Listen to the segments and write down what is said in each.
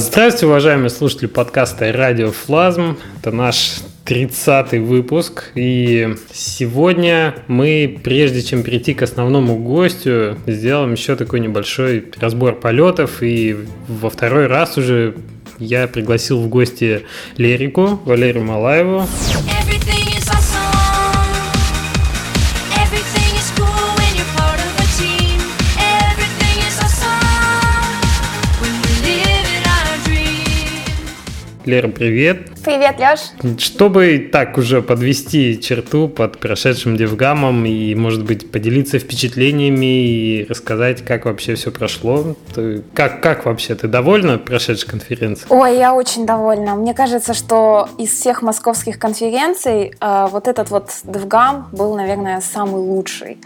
Здравствуйте, уважаемые слушатели подкаста «Радио Флазм». Это наш 30-й выпуск. И сегодня мы, прежде чем перейти к основному гостю, сделаем еще такой небольшой разбор полетов. И во второй раз уже я пригласил в гости Лерику, Валерию Малаеву. Лера, привет. Привет, Леш. Чтобы так уже подвести черту под прошедшим девгамом и, может быть, поделиться впечатлениями и рассказать, как вообще все прошло. Ты, как, как вообще? Ты довольна прошедшей конференцией? Ой, я очень довольна. Мне кажется, что из всех московских конференций э, вот этот вот девгам был, наверное, самый лучший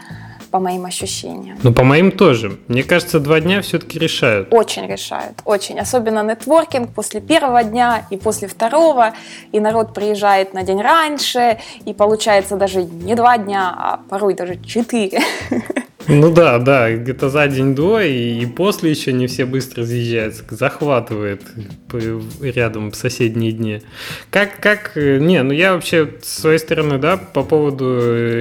по моим ощущениям. Ну, по моим тоже. Мне кажется, два дня все-таки решают. Очень решают, очень. Особенно нетворкинг после первого дня и после второго. И народ приезжает на день раньше, и получается даже не два дня, а порой даже четыре. Ну да, да, где-то за день до и, и после еще не все быстро съезжаются, захватывает рядом в соседние дни. Как, как, не, ну я вообще с своей стороны, да, по поводу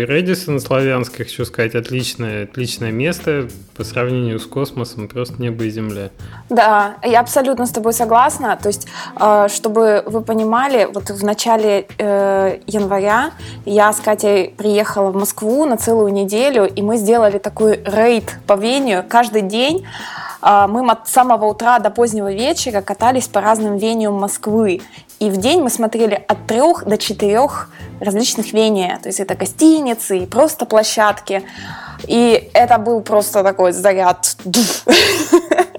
Редисона славянских хочу сказать, отличное, отличное место по сравнению с космосом, просто небо и земля. Да, я абсолютно с тобой согласна, то есть, э, чтобы вы понимали, вот в начале э, января я с Катей приехала в Москву на целую неделю, и мы сделали такой такой рейд по вению. Каждый день а, мы от самого утра до позднего вечера катались по разным вениям Москвы. И в день мы смотрели от трех до четырех различных вения. То есть это гостиницы и просто площадки. И это был просто такой заряд.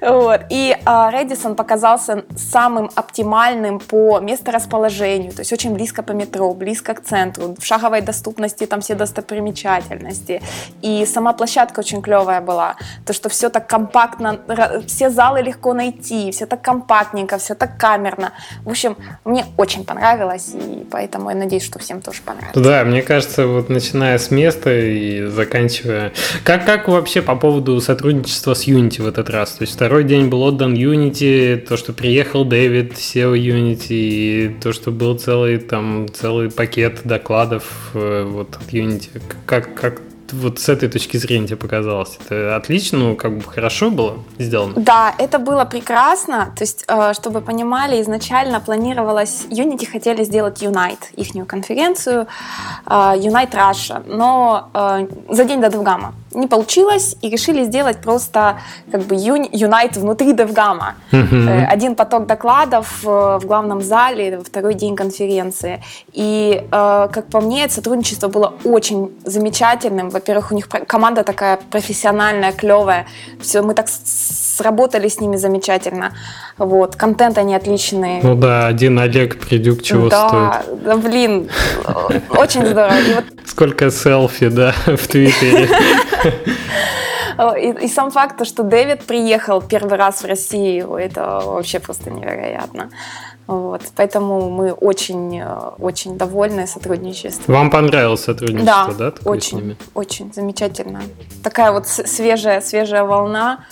Вот. И а, Редисон показался самым оптимальным по месторасположению, то есть очень близко по метро, близко к центру, в шаговой доступности там все достопримечательности. И сама площадка очень клевая была, то, что все так компактно, все залы легко найти, все так компактненько, все так камерно. В общем, мне очень понравилось, и поэтому я надеюсь, что всем тоже понравится. Да, мне кажется, вот начиная с места и заканчивая... Как, как вообще по поводу сотрудничества с Unity в этот раз? То есть второй день был отдан Unity, то, что приехал Дэвид, SEO Unity, и то, что был целый там целый пакет докладов э, вот от Unity. Как, как вот с этой точки зрения тебе показалось? Это отлично, ну, как бы хорошо было сделано? Да, это было прекрасно. То есть, э, чтобы понимали, изначально планировалось, Unity хотели сделать Unite, ихнюю конференцию, э, Unite Russia, но за день до DevGAMM а не получилось, и решили сделать просто как бы Unite внутри DevGAMM а. Один поток докладов в главном зале, второй день конференции. И, как по мне, сотрудничество было очень замечательным. Во-первых, у них команда такая профессиональная, клевая. Все, мы так сработали с ними замечательно. Вот, контент они отличные. Ну да, один Олег Придюк чего да, стоит. Да, блин, очень здорово. И вот... Сколько селфи, да, в Твиттере. И, и сам факт, что Дэвид приехал первый раз в Россию, это вообще просто невероятно. Вот, поэтому мы очень, э, очень довольны сотрудничеством. Вам понравилось сотрудничество, да? Да, очень, очень замечательно. Такая вот свежая, свежая волна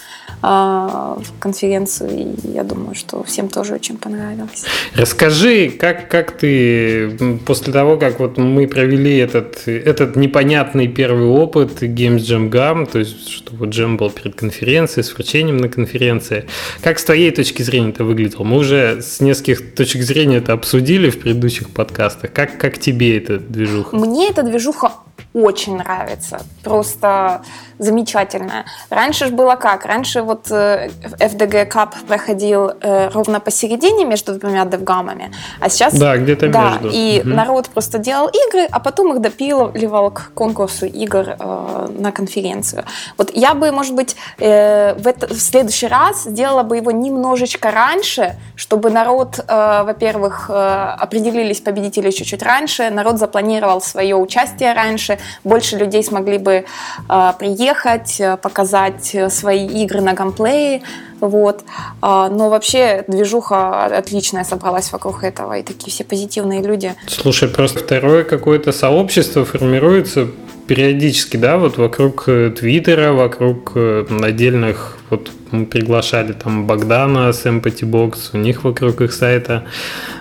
э, в конференцию, и я думаю, что всем тоже очень понравилось. Расскажи, как, как ты после того, как вот мы провели этот, этот непонятный первый опыт Games Jam Gam, то есть, что вот джем был перед конференцией, с вручением на конференции, как с твоей точки зрения это выглядело? Мы уже с нескольких точек зрения это обсудили в предыдущих подкастах. Как, как тебе эта движуха? Мне эта движуха очень нравится. Просто замечательная. Раньше же было как? Раньше вот э, FDG Cup проходил э, ровно посередине между двумя девгамами, а сейчас... Да, где-то да, между. и угу. народ просто делал игры, а потом их допиливал к конкурсу игр э, на конференцию. Вот я бы, может быть, э, в, это, в следующий раз сделала бы его немножечко раньше, чтобы народ, во-первых, э, определились победители чуть-чуть раньше, народ запланировал свое участие раньше, больше людей смогли бы э, приехать, э, показать свои игры на гамплее. Вот. А, но вообще движуха отличная собралась вокруг этого, и такие все позитивные люди. Слушай, просто второе какое-то сообщество формируется периодически, да, вот вокруг э, Твиттера, вокруг э, отдельных, вот мы приглашали там Богдана с Empathy Box, у них вокруг их сайта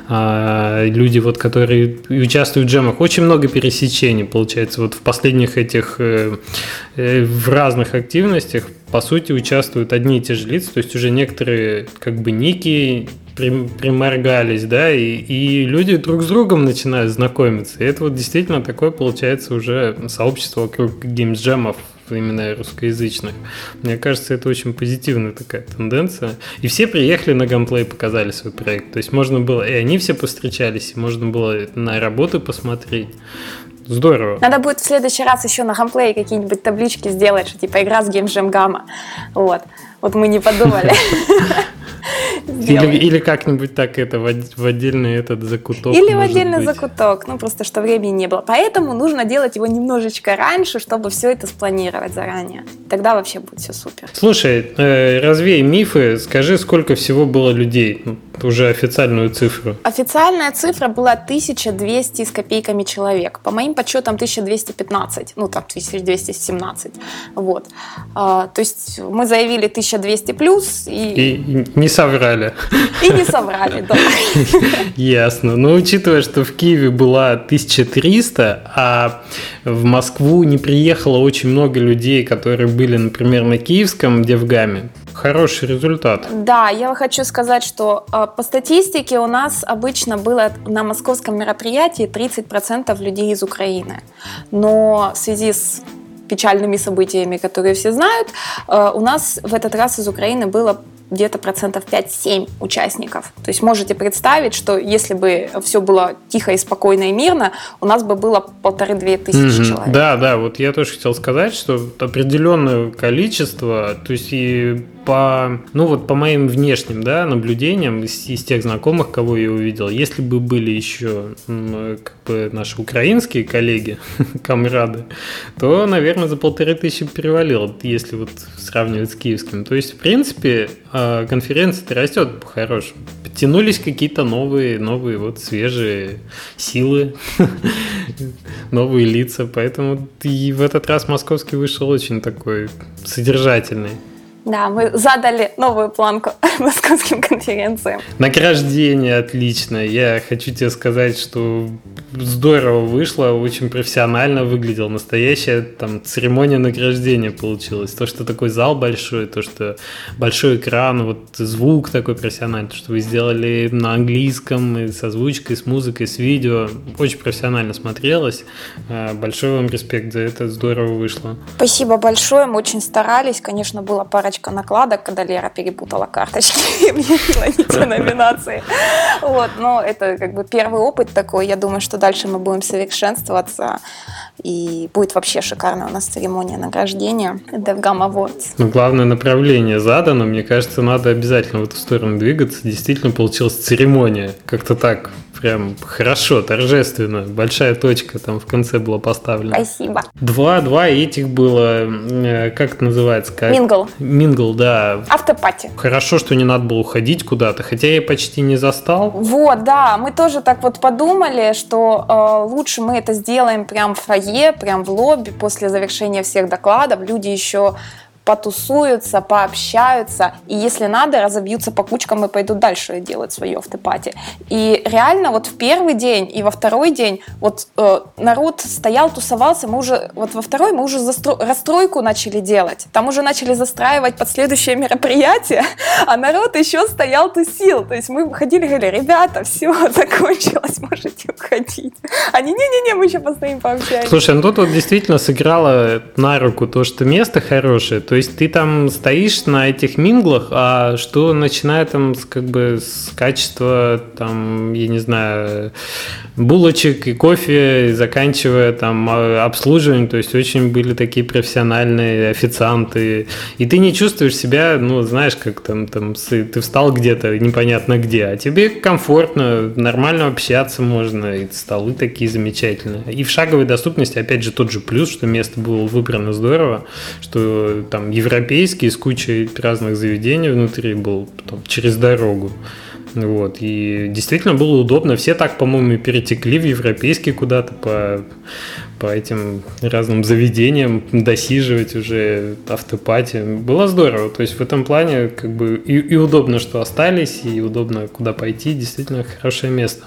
а, люди, вот, которые участвуют в джемах, очень много пересечений, получается, вот в последних этих, э, в разных активностях, по сути, участвуют одни и те же лица, то есть уже некоторые как бы ники приморгались, да, и, и люди друг с другом начинают знакомиться. И это вот действительно такое получается уже сообщество вокруг геймджемов именно русскоязычных. Мне кажется, это очень позитивная такая тенденция. И все приехали на гамплей, показали свой проект. То есть можно было, и они все повстречались, и можно было на работы посмотреть. Здорово. Надо будет в следующий раз еще на гамплее какие-нибудь таблички сделать, что типа игра с геймджем гамма. Вот. Вот мы не подумали. Или, или как-нибудь так это в, отдельный этот закуток. Или в отдельный быть. закуток, ну просто что времени не было. Поэтому нужно делать его немножечко раньше, чтобы все это спланировать заранее. Тогда вообще будет все супер. Слушай, э, развей мифы, скажи, сколько всего было людей, ну, уже официальную цифру. Официальная цифра была 1200 с копейками человек. По моим подсчетам 1215, ну там 1217. Вот. А, то есть мы заявили 1200 плюс и... И не соврали. И не соврали, да. Ясно. Но учитывая, что в Киеве была 1300, а в Москву не приехало очень много людей, которые были, например, на киевском Девгаме, Хороший результат. Да, я хочу сказать, что э, по статистике у нас обычно было на московском мероприятии 30% людей из Украины. Но в связи с печальными событиями, которые все знают, э, у нас в этот раз из Украины было где-то процентов 5-7 участников. То есть можете представить, что если бы все было тихо и спокойно и мирно, у нас бы было полторы-две тысячи mm-hmm. человек. Да, да, вот я тоже хотел сказать, что определенное количество, то есть и по, ну вот по моим внешним, да, наблюдениям из, из тех знакомых, кого я увидел, если бы были еще бы наши украинские коллеги, камрады, то, наверное, за полторы тысячи перевалил, если вот сравнивать с киевским. То есть, в принципе, а, конференция растет по-хорошему. Подтянулись какие-то новые, новые вот свежие силы, новые лица, поэтому и в этот раз московский вышел очень такой содержательный. Да, мы задали новую планку московским конференциям. Награждение отлично. Я хочу тебе сказать, что здорово вышло, очень профессионально выглядел. Настоящая там церемония награждения получилась. То, что такой зал большой, то, что большой экран, вот звук такой профессиональный, то, что вы сделали на английском, и с озвучкой, с музыкой, с видео. Очень профессионально смотрелось. А, большой вам респект за это, здорово вышло. Спасибо большое, мы очень старались. Конечно, была парочка накладок, когда Лера перепутала карточки и объявила не те номинации. Вот, но это как бы первый опыт такой. Я думаю, что дальше мы будем совершенствоваться, и будет вообще шикарная у нас церемония награждения DevGam Awards. Ну, главное направление задано, мне кажется, надо обязательно в эту сторону двигаться. Действительно получилась церемония, как-то так прям хорошо, торжественно. Большая точка там в конце была поставлена. Спасибо. Два, два этих было, э, как это называется? Как? Мингл. Мингл, да. Автопати. Хорошо, что не надо было уходить куда-то, хотя я почти не застал. Вот, да, мы тоже так вот подумали, что э, лучше мы это сделаем прям в фойе, прям в лобби после завершения всех докладов. Люди еще потусуются, пообщаются, и если надо, разобьются по кучкам и пойдут дальше делать свою автопати. И реально вот в первый день и во второй день вот э, народ стоял, тусовался, мы уже, вот во второй мы уже застро, расстройку начали делать, там уже начали застраивать под следующее мероприятие, а народ еще стоял, тусил, то есть мы ходили говорили, ребята, все, закончилось, можете уходить. Они, не-не-не, мы еще постоим пообщаемся. Слушай, ну тут вот действительно сыграло на руку то, что место хорошее, то есть ты там стоишь на этих минглах, а что начинает там как бы с качества, там, я не знаю, булочек и кофе, заканчивая там а, обслуживанием, то есть очень были такие профессиональные официанты, и ты не чувствуешь себя, ну, знаешь, как там, там ты встал где-то, непонятно где, а тебе комфортно, нормально общаться можно, и столы такие замечательные. И в шаговой доступности, опять же, тот же плюс, что место было выбрано здорово, что там там европейский с кучей разных заведений внутри был там, через дорогу. Вот. И действительно было удобно. Все так, по-моему, перетекли в европейский куда-то по, по этим разным заведениям, досиживать уже автопати. Было здорово. То есть в этом плане как бы и, и удобно, что остались, и удобно, куда пойти. Действительно хорошее место.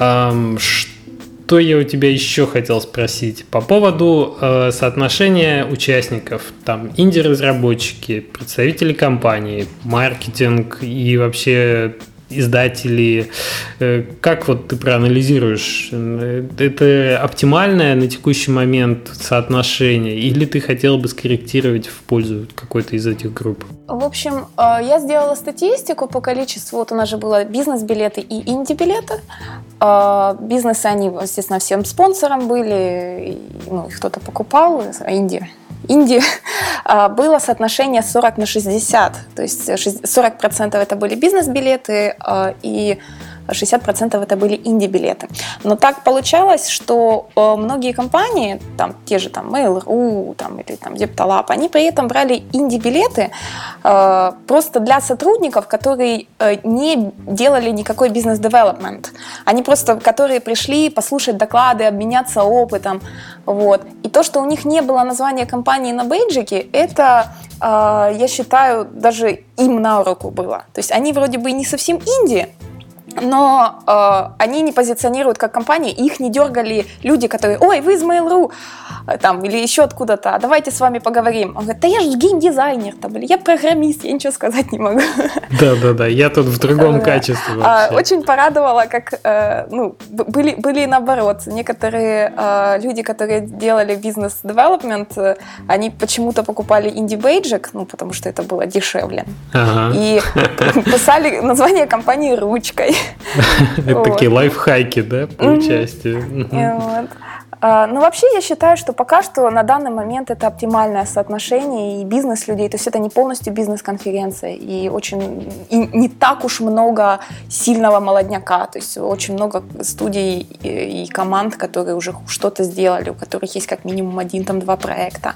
Um, что я у тебя еще хотел спросить? По поводу э, соотношения участников, там, инди-разработчики, представители компании, маркетинг и вообще издатели. Э, как вот ты проанализируешь? Э, это оптимальное на текущий момент соотношение или ты хотел бы скорректировать в пользу какой-то из этих групп? В общем, э, я сделала статистику по количеству. Вот у нас же было бизнес-билеты и инди-билеты. Бизнесы, они, естественно, всем спонсором были. Ну, кто-то покупал, а инди Индии а, было соотношение 40 на 60. То есть 40% это были бизнес-билеты а, и 60% это были инди-билеты. Но так получалось, что э, многие компании, там те же там Mail.ru там, или там Zeptalab, они при этом брали инди-билеты э, просто для сотрудников, которые э, не делали никакой бизнес-девелопмент. Они просто, которые пришли послушать доклады, обменяться опытом. Вот. И то, что у них не было названия компании на бейджике, это, я считаю, даже им на руку было. То есть они вроде бы не совсем инди, но э, они не позиционируют как компания, их не дергали люди, которые, ой, вы из Mail.ru, э, там, или еще откуда-то, давайте с вами поговорим. Он говорит, да я же геймдизайнер, там, или я программист, я ничего сказать не могу. Да-да-да, я тут в другом качестве а, вообще. Очень порадовало, как, э, ну, были, были наоборот, некоторые э, люди, которые делали бизнес-девелопмент, они почему-то покупали инди-бейджик, ну, потому что это было дешевле, ага. и писали название компании ручкой. Такие лайфхаки, да, по участию. А, ну, вообще, я считаю, что пока что на данный момент это оптимальное соотношение и бизнес людей, то есть это не полностью бизнес-конференция, и очень и не так уж много сильного молодняка, то есть очень много студий и, и команд, которые уже что-то сделали, у которых есть как минимум один, там, два проекта.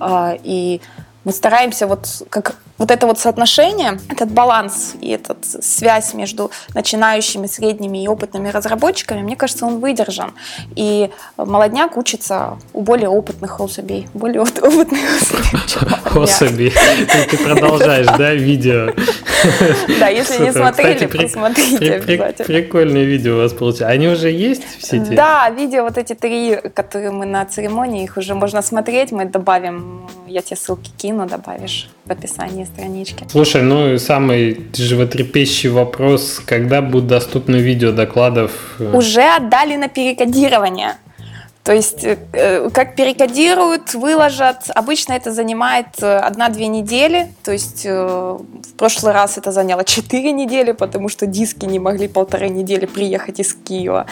А, и мы стараемся вот как вот это вот соотношение, этот баланс и эта связь между начинающими, средними и опытными разработчиками, мне кажется, он выдержан. И молодняк учится у более опытных особей, более опытных особей. Ты продолжаешь, да, видео? Да, если не смотрели, посмотрите обязательно. Прикольные видео у вас получилось. Они уже есть в сети? Да, видео вот эти три, которые мы на церемонии, их уже можно смотреть, мы добавим, я тебе ссылки кину, добавишь в описании странички. Слушай, ну и самый животрепещущий вопрос, когда будут доступны видео докладов? Уже отдали на перекодирование. То есть, э, как перекодируют, выложат. Обычно это занимает э, одна-две недели. То есть, э, в прошлый раз это заняло четыре недели, потому что диски не могли полторы недели приехать из Киева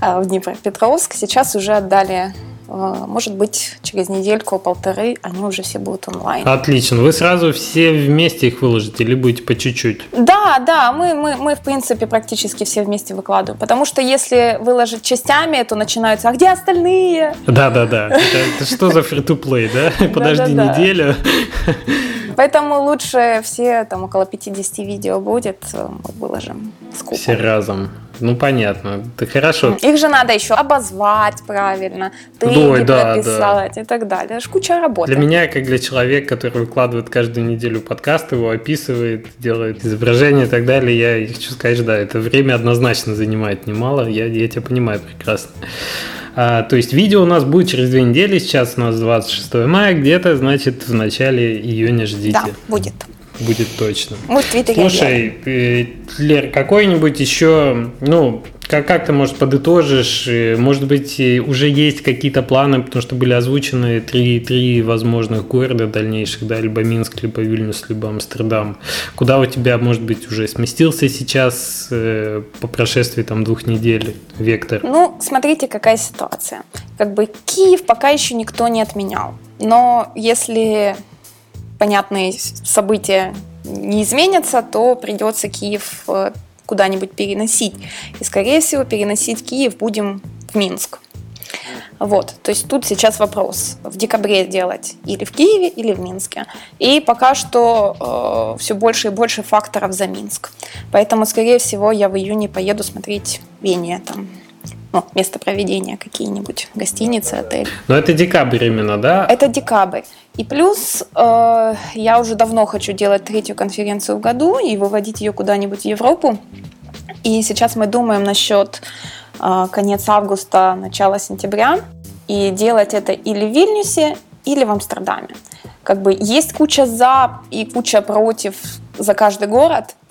в Днепропетровск. Сейчас уже отдали может быть, через недельку-полторы они уже все будут онлайн. Отлично. Вы сразу все вместе их выложите или будете по чуть-чуть? Да, да, мы, мы, мы в принципе практически все вместе выкладываем. Потому что если выложить частями, то начинаются, а где остальные? Да, да, да. Это, что за free-to-play, да? Подожди неделю. Поэтому лучше все, там около 50 видео будет, мы выложим. Все разом. Ну, понятно. Это хорошо. Их же надо еще обозвать правильно, ты Ой, да, прописать да. и так далее. Это же куча работы. Для меня, как для человека, который выкладывает каждую неделю подкаст, его описывает, делает изображение и так далее, я хочу сказать, да, это время однозначно занимает немало, я, я тебя понимаю прекрасно. А, то есть видео у нас будет через две недели, сейчас у нас 26 мая, где-то, значит, в начале июня ждите. Да, будет будет точно. Твиттере Слушай, э, Лер, какой-нибудь еще, ну, как, как ты, может, подытожишь? Э, может быть, уже есть какие-то планы, потому что были озвучены три, три возможных города дальнейших, да, либо Минск, либо Вильнюс, либо Амстердам. Куда у тебя, может быть, уже сместился сейчас э, по прошествии там двух недель вектор? Ну, смотрите, какая ситуация. Как бы Киев пока еще никто не отменял. Но если понятные события не изменятся, то придется Киев э, куда-нибудь переносить. И, скорее всего, переносить Киев будем в Минск. Вот, то есть тут сейчас вопрос, в декабре делать или в Киеве, или в Минске. И пока что э, все больше и больше факторов за Минск. Поэтому, скорее всего, я в июне поеду смотреть Вене там ну, место проведения какие-нибудь, гостиницы, отель. Но это декабрь именно, да? Это декабрь. И плюс э, я уже давно хочу делать третью конференцию в году и выводить ее куда-нибудь в Европу. И сейчас мы думаем насчет э, конец августа, начала сентября. И делать это или в Вильнюсе, или в Амстердаме. Как бы есть куча за и куча против за каждый город –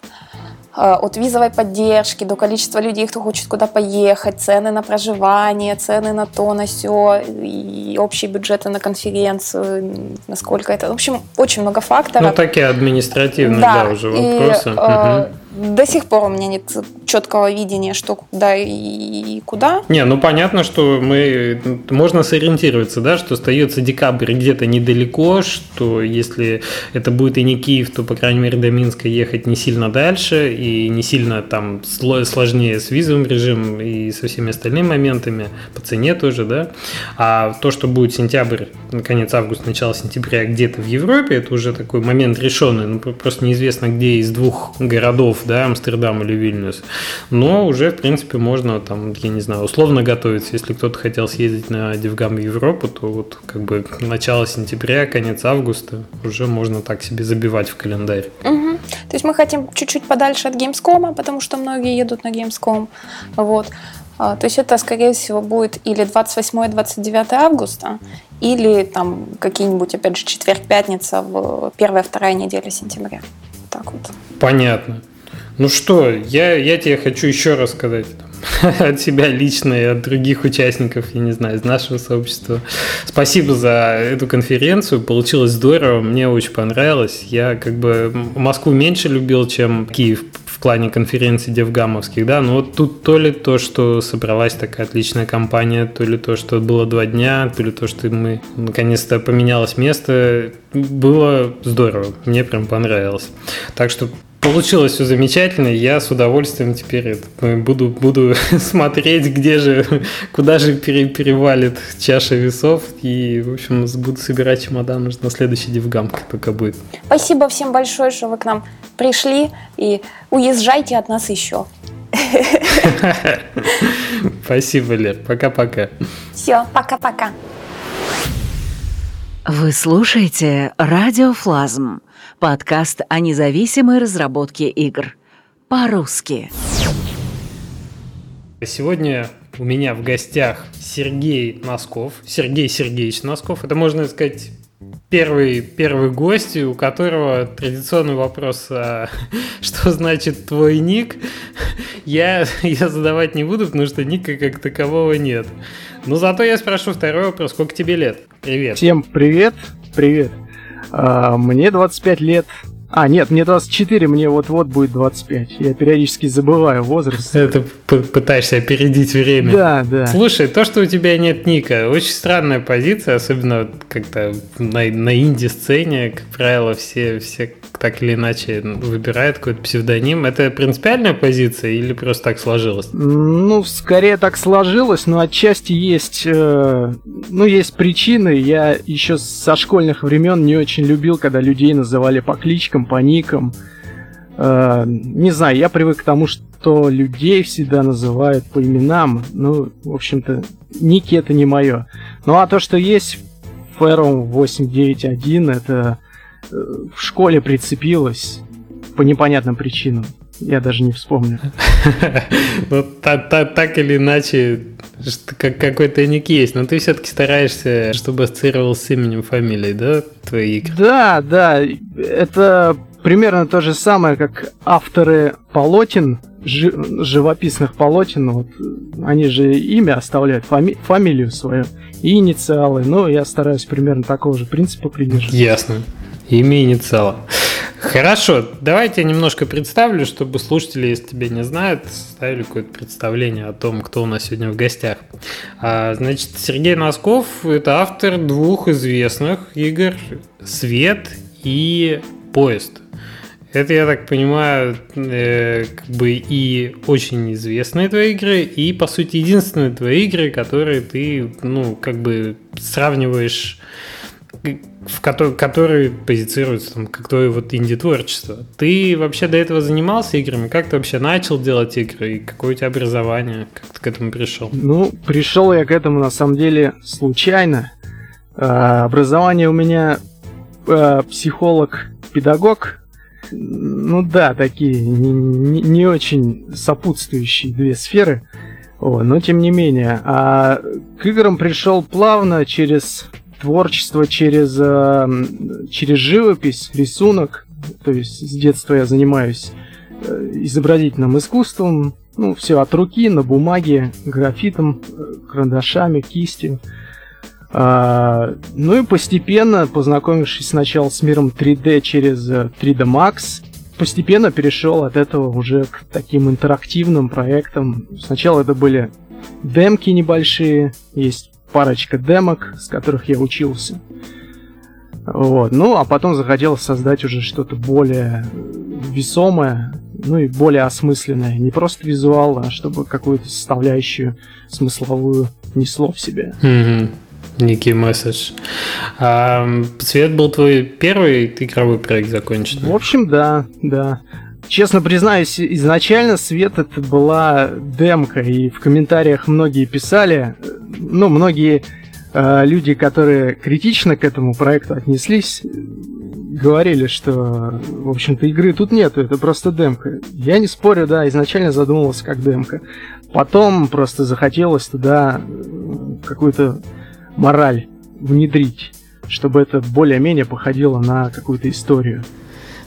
от визовой поддержки до количества людей, кто хочет куда поехать, цены на проживание, цены на то, на все, и общие бюджеты на конференцию, насколько это... В общем, очень много факторов. Ну, такие административные, да, да уже вопросы. И, э, угу. До сих пор у меня нет четкого видения, что куда и куда. Не, ну понятно, что мы можно сориентироваться, да, что остается декабрь где-то недалеко, что если это будет и не Киев, то, по крайней мере, до Минска ехать не сильно дальше и не сильно там сложнее с визовым режимом и со всеми остальными моментами, по цене тоже, да. А то, что будет сентябрь, конец августа, начало сентября где-то в Европе, это уже такой момент решенный, ну просто неизвестно, где из двух городов да, Амстердам или Вильнюс. Но уже, в принципе, можно там, я не знаю, условно готовиться. Если кто-то хотел съездить на Девгам в Европу, то вот как бы начало сентября, конец августа уже можно так себе забивать в календарь. Угу. То есть мы хотим чуть-чуть подальше от Gamescom, потому что многие едут на Gamescom. Вот. А, то есть это, скорее всего, будет или 28-29 августа, или там какие-нибудь, опять же, четверг-пятница в первая-вторая неделя сентября. Так вот. Понятно. Ну что, я, я тебе хочу еще раз сказать от себя лично и от других участников, я не знаю, из нашего сообщества. Спасибо за эту конференцию, получилось здорово, мне очень понравилось. Я как бы Москву меньше любил, чем Киев в плане конференций девгамовских, да, но вот тут то ли то, что собралась такая отличная компания, то ли то, что было два дня, то ли то, что мы наконец-то поменялось место, было здорово, мне прям понравилось. Так что Получилось все замечательно. Я с удовольствием теперь буду, буду смотреть, где же, куда же пере, перевалит чаша весов. И, в общем, буду собирать чемодан уже на следующий дивгам, как только будет. Спасибо всем большое, что вы к нам пришли. И уезжайте от нас еще. Спасибо, Лер. Пока-пока. Все, пока-пока. Вы слушаете «Радиофлазм» — подкаст о независимой разработке игр. По-русски. Сегодня у меня в гостях Сергей Носков. Сергей Сергеевич Носков. Это, можно сказать, первый, первый гость, у которого традиционный вопрос, а, что значит твой ник, я, я задавать не буду, потому что ника как такового нет. Но зато я спрошу второй вопрос. Сколько тебе лет? Привет. Всем привет. Привет. А, мне 25 лет. А, нет, мне 24, мне вот-вот будет 25. Я периодически забываю возраст. Это пытаешься опередить время. Да, да. Слушай, то, что у тебя нет ника, очень странная позиция, особенно как-то на, на инди-сцене, как правило, все, все так или иначе выбирают какой-то псевдоним. Это принципиальная позиция или просто так сложилось? Ну, скорее так сложилось, но отчасти есть, э, ну, есть причины. Я еще со школьных времен не очень любил, когда людей называли по кличкам, по никам. Э, не знаю, я привык к тому, что людей всегда называют по именам. Ну, в общем-то, ники это не мое. Ну, а то, что есть в Ferrum 891, это в школе прицепилась по непонятным причинам. Я даже не вспомню. Ну, так или иначе, какой-то ник есть, но ты все-таки стараешься, чтобы ассоциировал с именем, фамилией, да, твои игры? Да, да, это примерно то же самое, как авторы полотен, живописных полотен, вот, они же имя оставляют, фами фамилию свою и инициалы, но я стараюсь примерно такого же принципа придерживаться. Ясно. Имя инициала. Хорошо, давайте я немножко представлю, чтобы слушатели, если тебя не знают, ставили какое-то представление о том, кто у нас сегодня в гостях. А, значит, Сергей Носков – это автор двух известных игр «Свет» и «Поезд». Это, я так понимаю, э, как бы и очень известные твои игры, и, по сути, единственные твои игры, которые ты, ну, как бы сравниваешь в который, который позицируется там, как твое вот инди-творчество. Ты вообще до этого занимался играми? Как ты вообще начал делать игры? И какое у тебя образование? Как ты к этому пришел? Ну, пришел я к этому на самом деле случайно. А, образование у меня а, психолог-педагог. Ну да, такие не, не, не очень сопутствующие две сферы. О, но тем не менее. А к играм пришел плавно через творчество через, э, через живопись, рисунок. То есть с детства я занимаюсь э, изобразительным искусством. Ну, все от руки, на бумаге, графитом, э, карандашами, кистью. А, ну и постепенно, познакомившись сначала с миром 3D через 3D Max, постепенно перешел от этого уже к таким интерактивным проектам. Сначала это были демки небольшие, есть парочка демок, с которых я учился. Вот. Ну, а потом захотелось создать уже что-то более весомое, ну и более осмысленное. Не просто визуал, а чтобы какую-то составляющую смысловую несло в себе. Mm-hmm. Некий месседж. А, Свет был твой первый игровой проект закончен? В общем, да, да. Честно признаюсь, изначально Свет это была демка, и в комментариях многие писали, ну, многие э, люди, которые критично к этому проекту отнеслись, говорили, что, в общем-то, игры тут нету, это просто демка. Я не спорю, да, изначально задумывался как демка. Потом просто захотелось туда какую-то мораль внедрить, чтобы это более-менее походило на какую-то историю.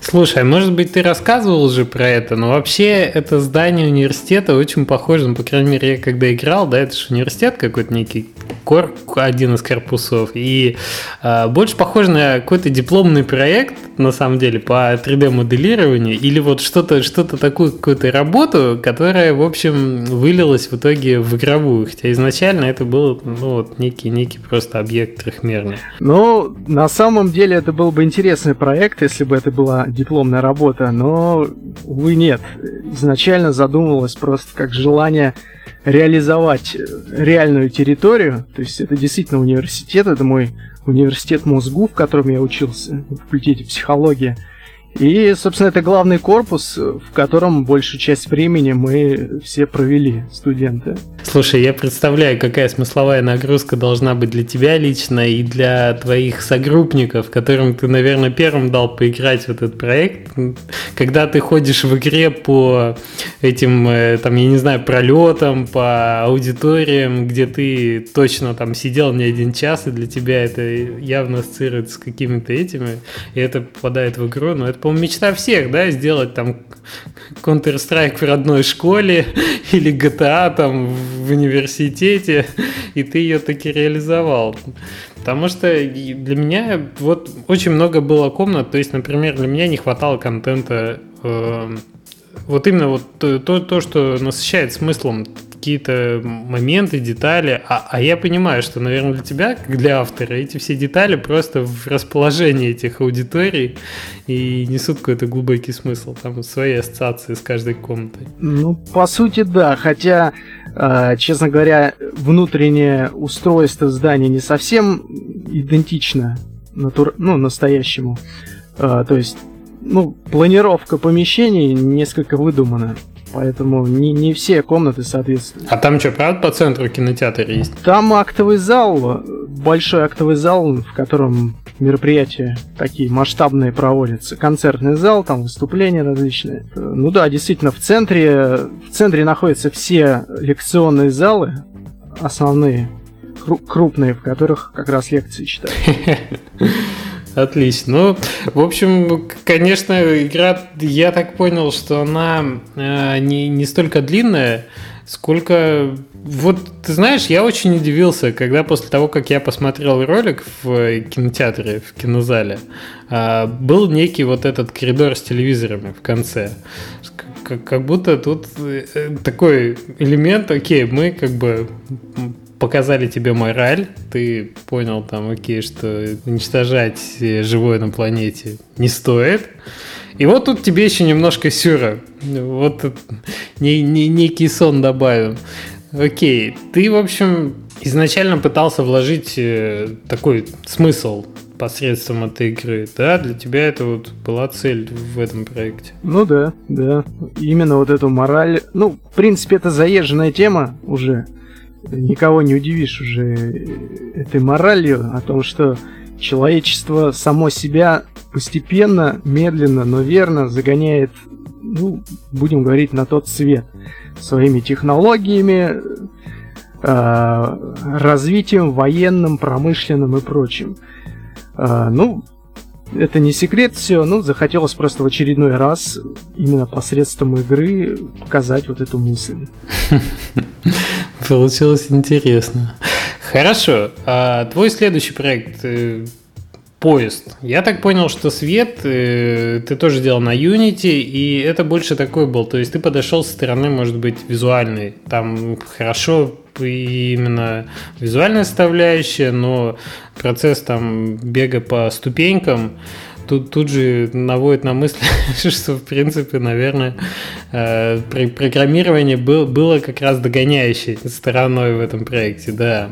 Слушай, а может быть, ты рассказывал уже про это, но вообще это здание университета очень похоже, ну, по крайней мере, я когда играл, да, это же университет какой-то некий, кор, один из корпусов, и э, больше похоже на какой-то дипломный проект, на самом деле, по 3D-моделированию, или вот что-то что такую какую-то работу, которая, в общем, вылилась в итоге в игровую, хотя изначально это был, ну, вот некий, некий просто объект трехмерный. Ну, на самом деле это был бы интересный проект, если бы это была дипломная работа, но, увы, нет. Изначально задумывалось просто как желание реализовать реальную территорию, то есть это действительно университет, это мой университет мозгу, в котором я учился, в факультете психологии. И, собственно, это главный корпус, в котором большую часть времени мы все провели, студенты. Слушай, я представляю, какая смысловая нагрузка должна быть для тебя лично и для твоих согруппников, которым ты, наверное, первым дал поиграть в этот проект. Когда ты ходишь в игре по этим, э, там, я не знаю, пролетам, по аудиториям, где ты точно там сидел не один час, и для тебя это явно ассоциируется с какими-то этими, и это попадает в игру, но это, по-моему, мечта всех, да, сделать там Counter-Strike в родной школе или GTA там в университете, и ты ее таки реализовал. Потому что для меня вот очень много было комнат, то есть, например, для меня не хватало контента э, вот именно вот то, то, что насыщает смыслом какие-то моменты, детали. А, а я понимаю, что, наверное, для тебя, как для автора, эти все детали просто в расположении этих аудиторий и несут какой-то глубокий смысл. Там свои ассоциации с каждой комнатой. Ну, по сути, да. Хотя, э, честно говоря, внутреннее устройство здания не совсем идентично натур... ну, настоящему. Э, то есть ну, планировка помещений несколько выдумана. Поэтому не, не все комнаты соответствуют. А там что, правда по центру кинотеатр есть? Там актовый зал, большой актовый зал, в котором мероприятия такие масштабные проводятся. Концертный зал, там выступления различные. Ну да, действительно, в центре, в центре находятся все лекционные залы, основные, крупные, в которых как раз лекции читают. Отлично. Ну, в общем, конечно, игра, я так понял, что она э, не, не столько длинная, сколько... Вот, ты знаешь, я очень удивился, когда после того, как я посмотрел ролик в кинотеатре, в кинозале, э, был некий вот этот коридор с телевизорами в конце. Как, будто тут э, такой элемент, окей, мы как бы показали тебе мораль, ты понял там, окей, что уничтожать живое на планете не стоит. И вот тут тебе еще немножко сюра. Вот не, не, некий сон добавим. Окей, ты, в общем, изначально пытался вложить э, такой смысл посредством этой игры, да? Для тебя это вот была цель в этом проекте. Ну да, да. Именно вот эту мораль. Ну, в принципе, это заезженная тема уже. Никого не удивишь уже этой моралью о том, что человечество само себя постепенно, медленно, но верно загоняет, ну, будем говорить, на тот свет своими технологиями, э, развитием военным, промышленным и прочим. Э, ну, это не секрет все, ну, захотелось просто в очередной раз именно посредством игры показать вот эту мысль. Получилось интересно. Хорошо. А твой следующий проект э, поезд. Я так понял, что свет э, ты тоже делал на Unity, и это больше такой был. То есть ты подошел со стороны, может быть, визуальной. Там хорошо именно визуальная составляющая, но процесс там бега по ступенькам тут, тут же наводит на мысль, что, в принципе, наверное, э, программирование был, было как раз догоняющей стороной в этом проекте, да.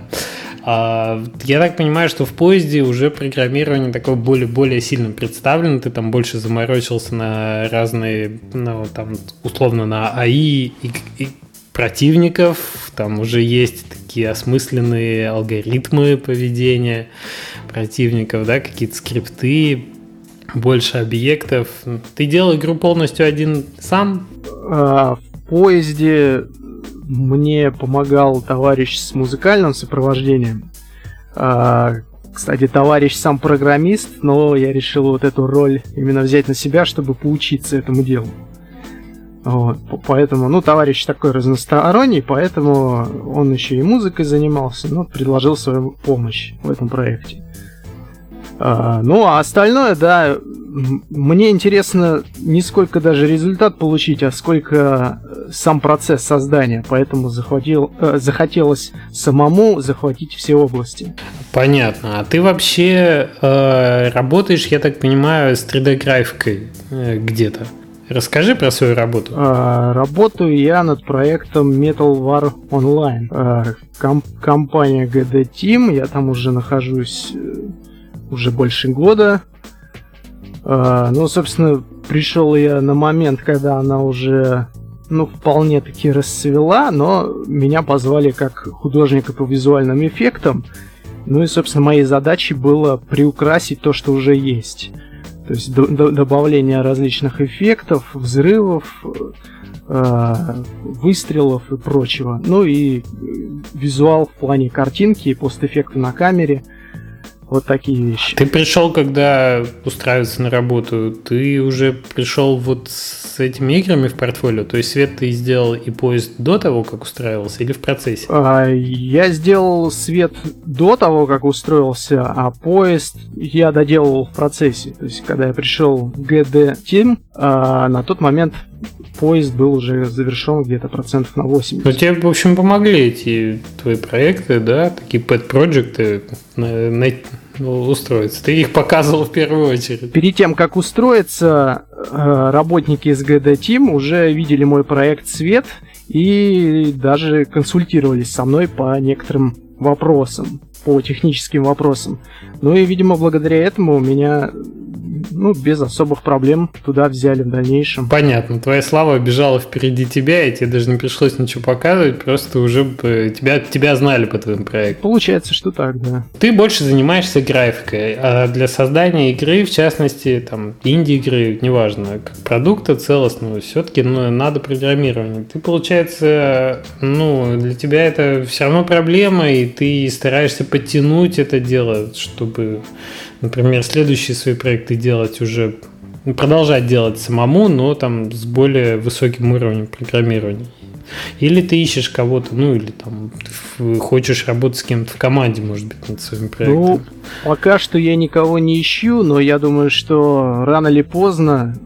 А, я так понимаю, что в поезде уже программирование такое более, более сильно представлено, ты там больше заморочился на разные, ну, там, условно, на АИ и, и противников, там уже есть такие осмысленные алгоритмы поведения противников, да, какие-то скрипты, больше объектов. Ты делал игру полностью один сам? А, в поезде мне помогал товарищ с музыкальным сопровождением. А, кстати, товарищ сам программист, но я решил вот эту роль именно взять на себя, чтобы поучиться этому делу. Вот, поэтому, ну, товарищ такой разносторонний, поэтому он еще и музыкой занимался, ну, предложил свою помощь в этом проекте. А, ну, а остальное, да, мне интересно не сколько даже результат получить, а сколько э, сам процесс создания. Поэтому захватил, э, захотелось самому захватить все области. Понятно. А ты вообще э, работаешь, я так понимаю, с 3D-графикой э, где-то? Расскажи про свою работу. А, работаю я над проектом Metal War Online. А, комп- компания GD Team, я там уже нахожусь э, уже больше года. А, ну, собственно, пришел я на момент, когда она уже, ну, вполне таки расцвела, но меня позвали как художника по визуальным эффектам. Ну и, собственно, моей задачей было приукрасить то, что уже есть. То есть добавление различных эффектов, взрывов, э, выстрелов и прочего. Ну и визуал в плане картинки и постэффекта на камере – вот такие вещи. Ты пришел, когда устраиваться на работу, ты уже пришел вот с этими играми в портфолио? То есть свет ты сделал и поезд до того, как устраивался, или в процессе? А, я сделал свет до того, как устроился, а поезд я доделал в процессе. То есть, когда я пришел в GD Team, а, на тот момент поезд был уже завершен где-то процентов на 80. Ну, тебе, в общем, помогли эти твои проекты, да, такие pet-проекты на, на, устроиться. Ты их показывал в первую очередь. Перед тем, как устроиться, э, работники из GD Team уже видели мой проект «Свет» и даже консультировались со мной по некоторым вопросам, по техническим вопросам. Ну и, видимо, благодаря этому у меня ну, без особых проблем туда взяли в дальнейшем. Понятно. Твоя слава бежала впереди тебя, и тебе даже не пришлось ничего показывать, просто уже тебя, тебя знали по твоему проекту. Получается, что так, да. Ты больше занимаешься графикой, а для создания игры, в частности, там, инди-игры, неважно, как продукта целостного, все-таки ну, надо программирование. Ты, получается, ну, для тебя это все равно проблема, и ты стараешься подтянуть это дело, чтобы например, следующие свои проекты делать уже, ну, продолжать делать самому, но там с более высоким уровнем программирования. Или ты ищешь кого-то, ну или там хочешь работать с кем-то в команде, может быть, над своим проектом. Ну, пока что я никого не ищу, но я думаю, что рано или поздно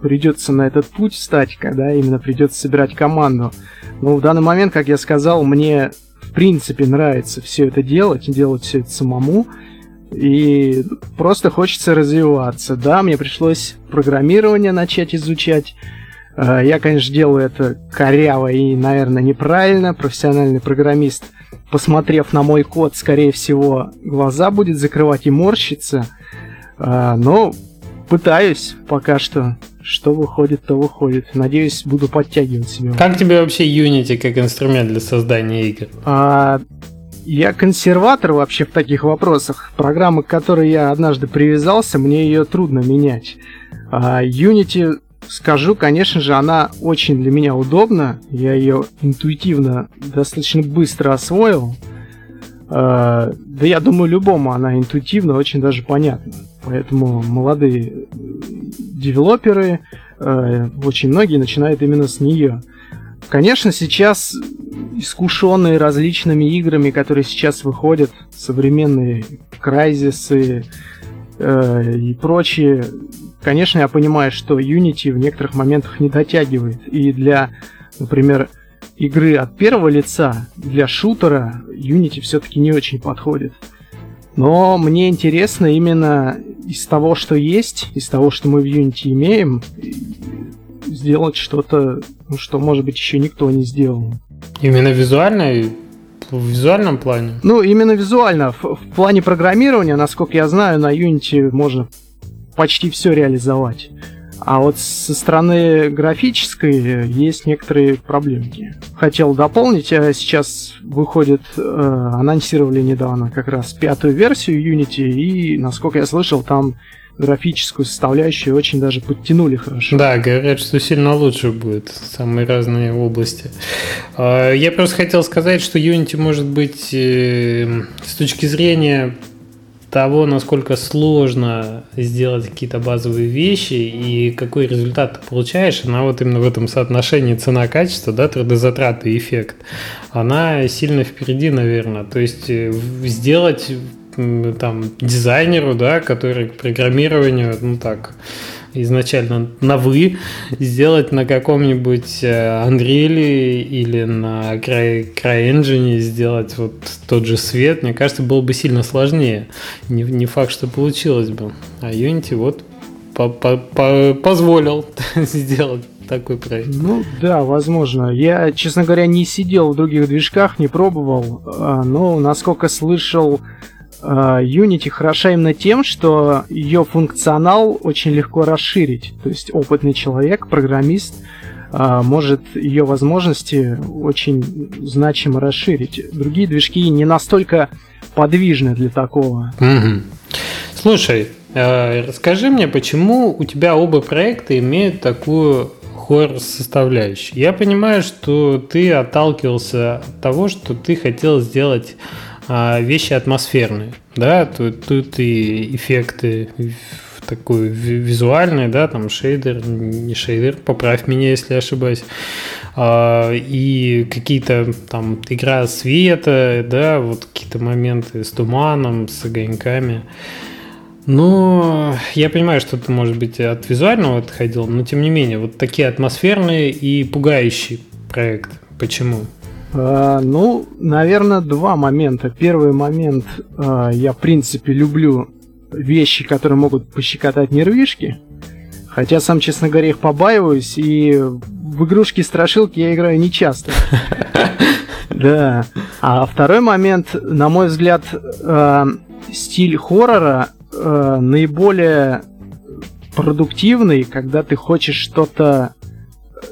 придется на этот путь встать, когда именно придется собирать команду. Но в данный момент, как я сказал, мне в принципе нравится все это делать, делать все это самому. И просто хочется развиваться. Да, мне пришлось программирование начать изучать. Э, я, конечно, делаю это коряво и, наверное, неправильно. Профессиональный программист, посмотрев на мой код, скорее всего, глаза будет закрывать и морщиться. Э, но пытаюсь пока что. Что выходит, то выходит. Надеюсь, буду подтягивать себя. Как тебе вообще Unity как инструмент для создания игр? А, я консерватор вообще в таких вопросах. Программа, к которой я однажды привязался, мне ее трудно менять. А Unity, скажу, конечно же, она очень для меня удобна. Я ее интуитивно достаточно быстро освоил. А, да я думаю, любому она интуитивно очень даже понятна. Поэтому молодые девелоперы, э, очень многие начинают именно с нее. Конечно, сейчас искушенные различными играми, которые сейчас выходят, современные крайзисы э, и прочие, конечно, я понимаю, что Unity в некоторых моментах не дотягивает. И для, например, игры от первого лица, для шутера Unity все-таки не очень подходит. Но мне интересно именно из того, что есть, из того, что мы в Unity имеем, сделать что-то, ну, что, может быть, еще никто не сделал. Именно визуально в визуальном плане? Ну, именно визуально. В, в плане программирования, насколько я знаю, на Unity можно почти все реализовать. А вот со стороны графической есть некоторые проблемки. Хотел дополнить, а сейчас выходит, э, анонсировали недавно как раз пятую версию Unity, и, насколько я слышал, там графическую составляющую очень даже подтянули хорошо. Да, говорят, что сильно лучше будет самые разные области. А, я просто хотел сказать, что Unity может быть э, с точки зрения того, насколько сложно сделать какие-то базовые вещи и какой результат ты получаешь, она вот именно в этом соотношении цена-качество, да, трудозатраты и эффект, она сильно впереди, наверное. То есть э, сделать там дизайнеру, да, который к программированию, ну так, изначально на вы, сделать на каком-нибудь э, Unreal или на CryEngine сделать вот тот же свет, мне кажется, было бы сильно сложнее. Не, не факт, что получилось бы. А Unity вот по -по -по позволил сделать такой проект. Ну да, возможно. Я, честно говоря, не сидел в других движках, не пробовал, а, но насколько слышал, Unity хороша именно тем, что ее функционал очень легко расширить. То есть опытный человек, программист, а, может ее возможности очень значимо расширить. Другие движки не настолько подвижны для такого. Угу. Слушай, э, расскажи мне, почему у тебя оба проекта имеют такую хоррор составляющую. Я понимаю, что ты отталкивался от того, что ты хотел сделать а вещи атмосферные, да, тут, тут и эффекты такой визуальный, да, там шейдер, не шейдер, поправь меня, если ошибаюсь, а, и какие-то там игра света, да, вот какие-то моменты с туманом, с огоньками. Но я понимаю, что ты, может быть, от визуального отходил, но тем не менее, вот такие атмосферные и пугающие проекты. Почему? А, ну, наверное, два момента. Первый момент, а, я, в принципе, люблю вещи, которые могут пощекотать нервишки. Хотя сам, честно говоря, их побаиваюсь, и в игрушки-страшилки я играю нечасто. Да. А второй момент, на мой взгляд, а, стиль хоррора наиболее продуктивный, когда ты хочешь что-то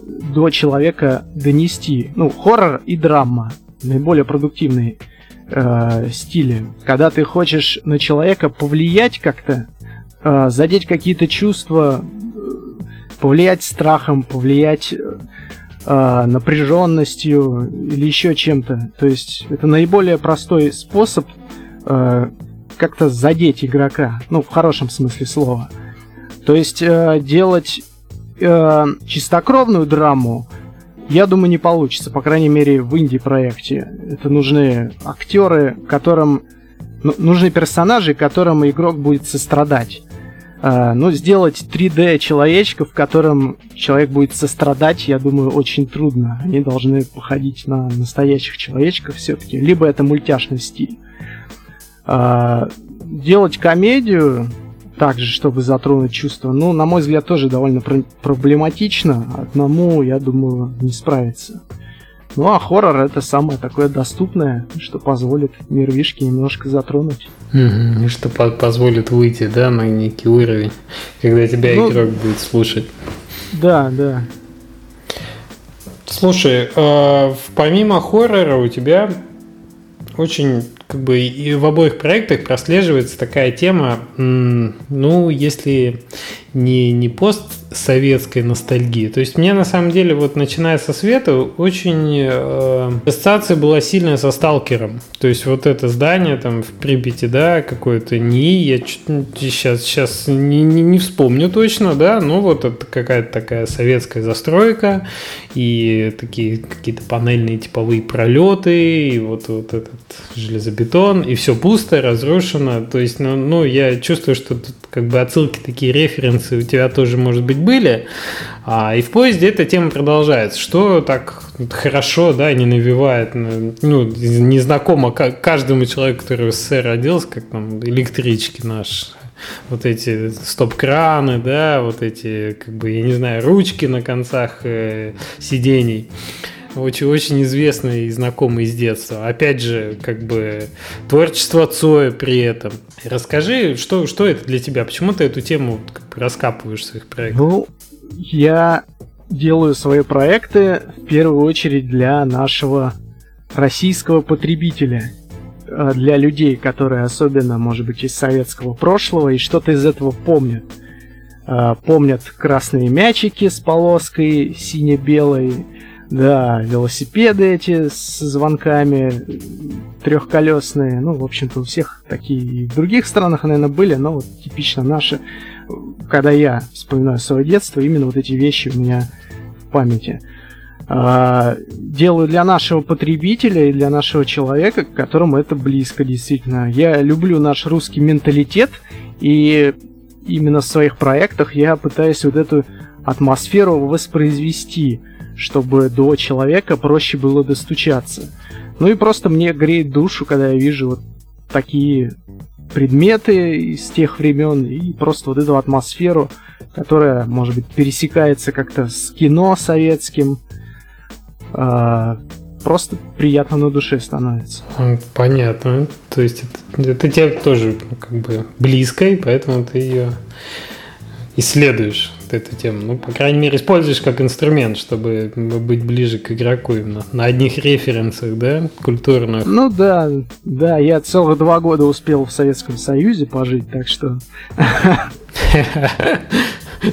до человека донести. Ну, хоррор и драма. Наиболее продуктивные э, стили. Когда ты хочешь на человека повлиять как-то, э, задеть какие-то чувства, э, повлиять страхом, повлиять э, напряженностью или еще чем-то. То есть это наиболее простой способ э, как-то задеть игрока. Ну, в хорошем смысле слова. То есть э, делать э, чистокровную драму, я думаю, не получится. По крайней мере, в инди-проекте. Это нужны актеры, которым... Ну, нужны персонажи, которым игрок будет сострадать. Uh, ну, сделать 3D человечков, которым человек будет сострадать, я думаю, очень трудно. Они должны походить на настоящих человечков все-таки. Либо это мультяшный стиль. Uh, делать комедию, также, чтобы затронуть чувства, ну, на мой взгляд, тоже довольно пр- проблематично. Одному, я думаю, не справиться. Ну, а хоррор это самое такое доступное, что позволит нервишки немножко затронуть. Угу, что по позволит выйти, да, на некий уровень, когда тебя ну, игрок будет слушать. Да, да. Слушай, э, помимо хоррора у тебя очень как бы и в обоих проектах прослеживается такая тема, ну, если не, не постсоветской ностальгии. То есть мне на самом деле, вот начиная со света, очень э, ассоциация была сильная со сталкером. То есть вот это здание там в Припяти, да, какое-то НИИ, я сейчас, сейчас не, не, не вспомню точно, да, но вот это какая-то такая советская застройка и такие какие-то панельные типовые пролеты, и вот, вот этот железобетон, и все пусто, разрушено. То есть, ну, ну я чувствую, что как бы отсылки такие референсы у тебя тоже, может быть, были. А, и в поезде эта тема продолжается. Что так хорошо, да, не навевает, ну, незнакомо каждому человеку, который в СССР родился, как там электрички наши вот эти стоп-краны, да, вот эти, как бы, я не знаю, ручки на концах э, сидений очень, очень известный и знакомый с детства. Опять же, как бы творчество Цоя при этом. Расскажи, что, что это для тебя? Почему ты эту тему раскапываешь в своих проектах? Ну, я делаю свои проекты в первую очередь для нашего российского потребителя, э, для людей, которые особенно, может быть, из советского прошлого и что-то из этого помнят. Э, помнят красные мячики с полоской сине-белой, да, велосипеды эти с звонками трехколесные. Ну, в общем-то, у всех такие и в других странах, наверное, были, но вот типично наши. Когда я вспоминаю свое детство, именно вот эти вещи у меня в памяти. А, делаю для нашего потребителя и для нашего человека, которому это близко, действительно. Я люблю наш русский менталитет, и именно в своих проектах я пытаюсь вот эту атмосферу воспроизвести – чтобы до человека проще было достучаться. Ну и просто мне греет душу, когда я вижу вот такие предметы из тех времен и просто вот эту атмосферу, которая, может быть, пересекается как-то с кино советским. А, просто приятно на душе становится. Понятно. То есть это, это тебе тоже как бы близко, и поэтому ты ее исследуешь эту тему. Ну, по крайней мере, используешь как инструмент, чтобы быть ближе к игроку именно. На одних референсах, да, культурных. Ну да, да, я целых два года успел в Советском Союзе пожить, так что...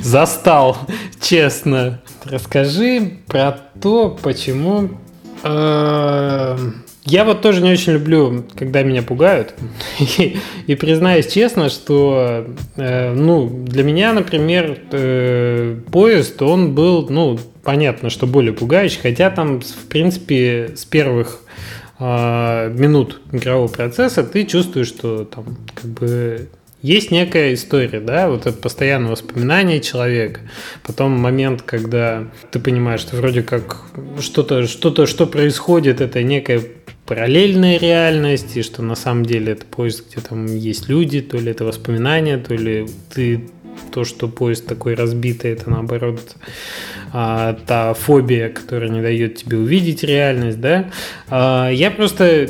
Застал, честно. Расскажи про то, почему э, я вот тоже не очень люблю, когда меня пугают. И, и признаюсь честно, что э, ну, для меня, например, э, поезд, он был, ну, понятно, что более пугающий, хотя там, в принципе, с первых э, минут игрового процесса ты чувствуешь, что там как бы есть некая история, да, вот это постоянное воспоминание человека, потом момент, когда ты понимаешь, что вроде как что-то, что-то, что происходит, это некая параллельная реальность, и что на самом деле это поезд, где там есть люди, то ли это воспоминания, то ли ты то, что поезд такой разбитый, это наоборот а, та фобия, которая не дает тебе увидеть реальность, да. А, я просто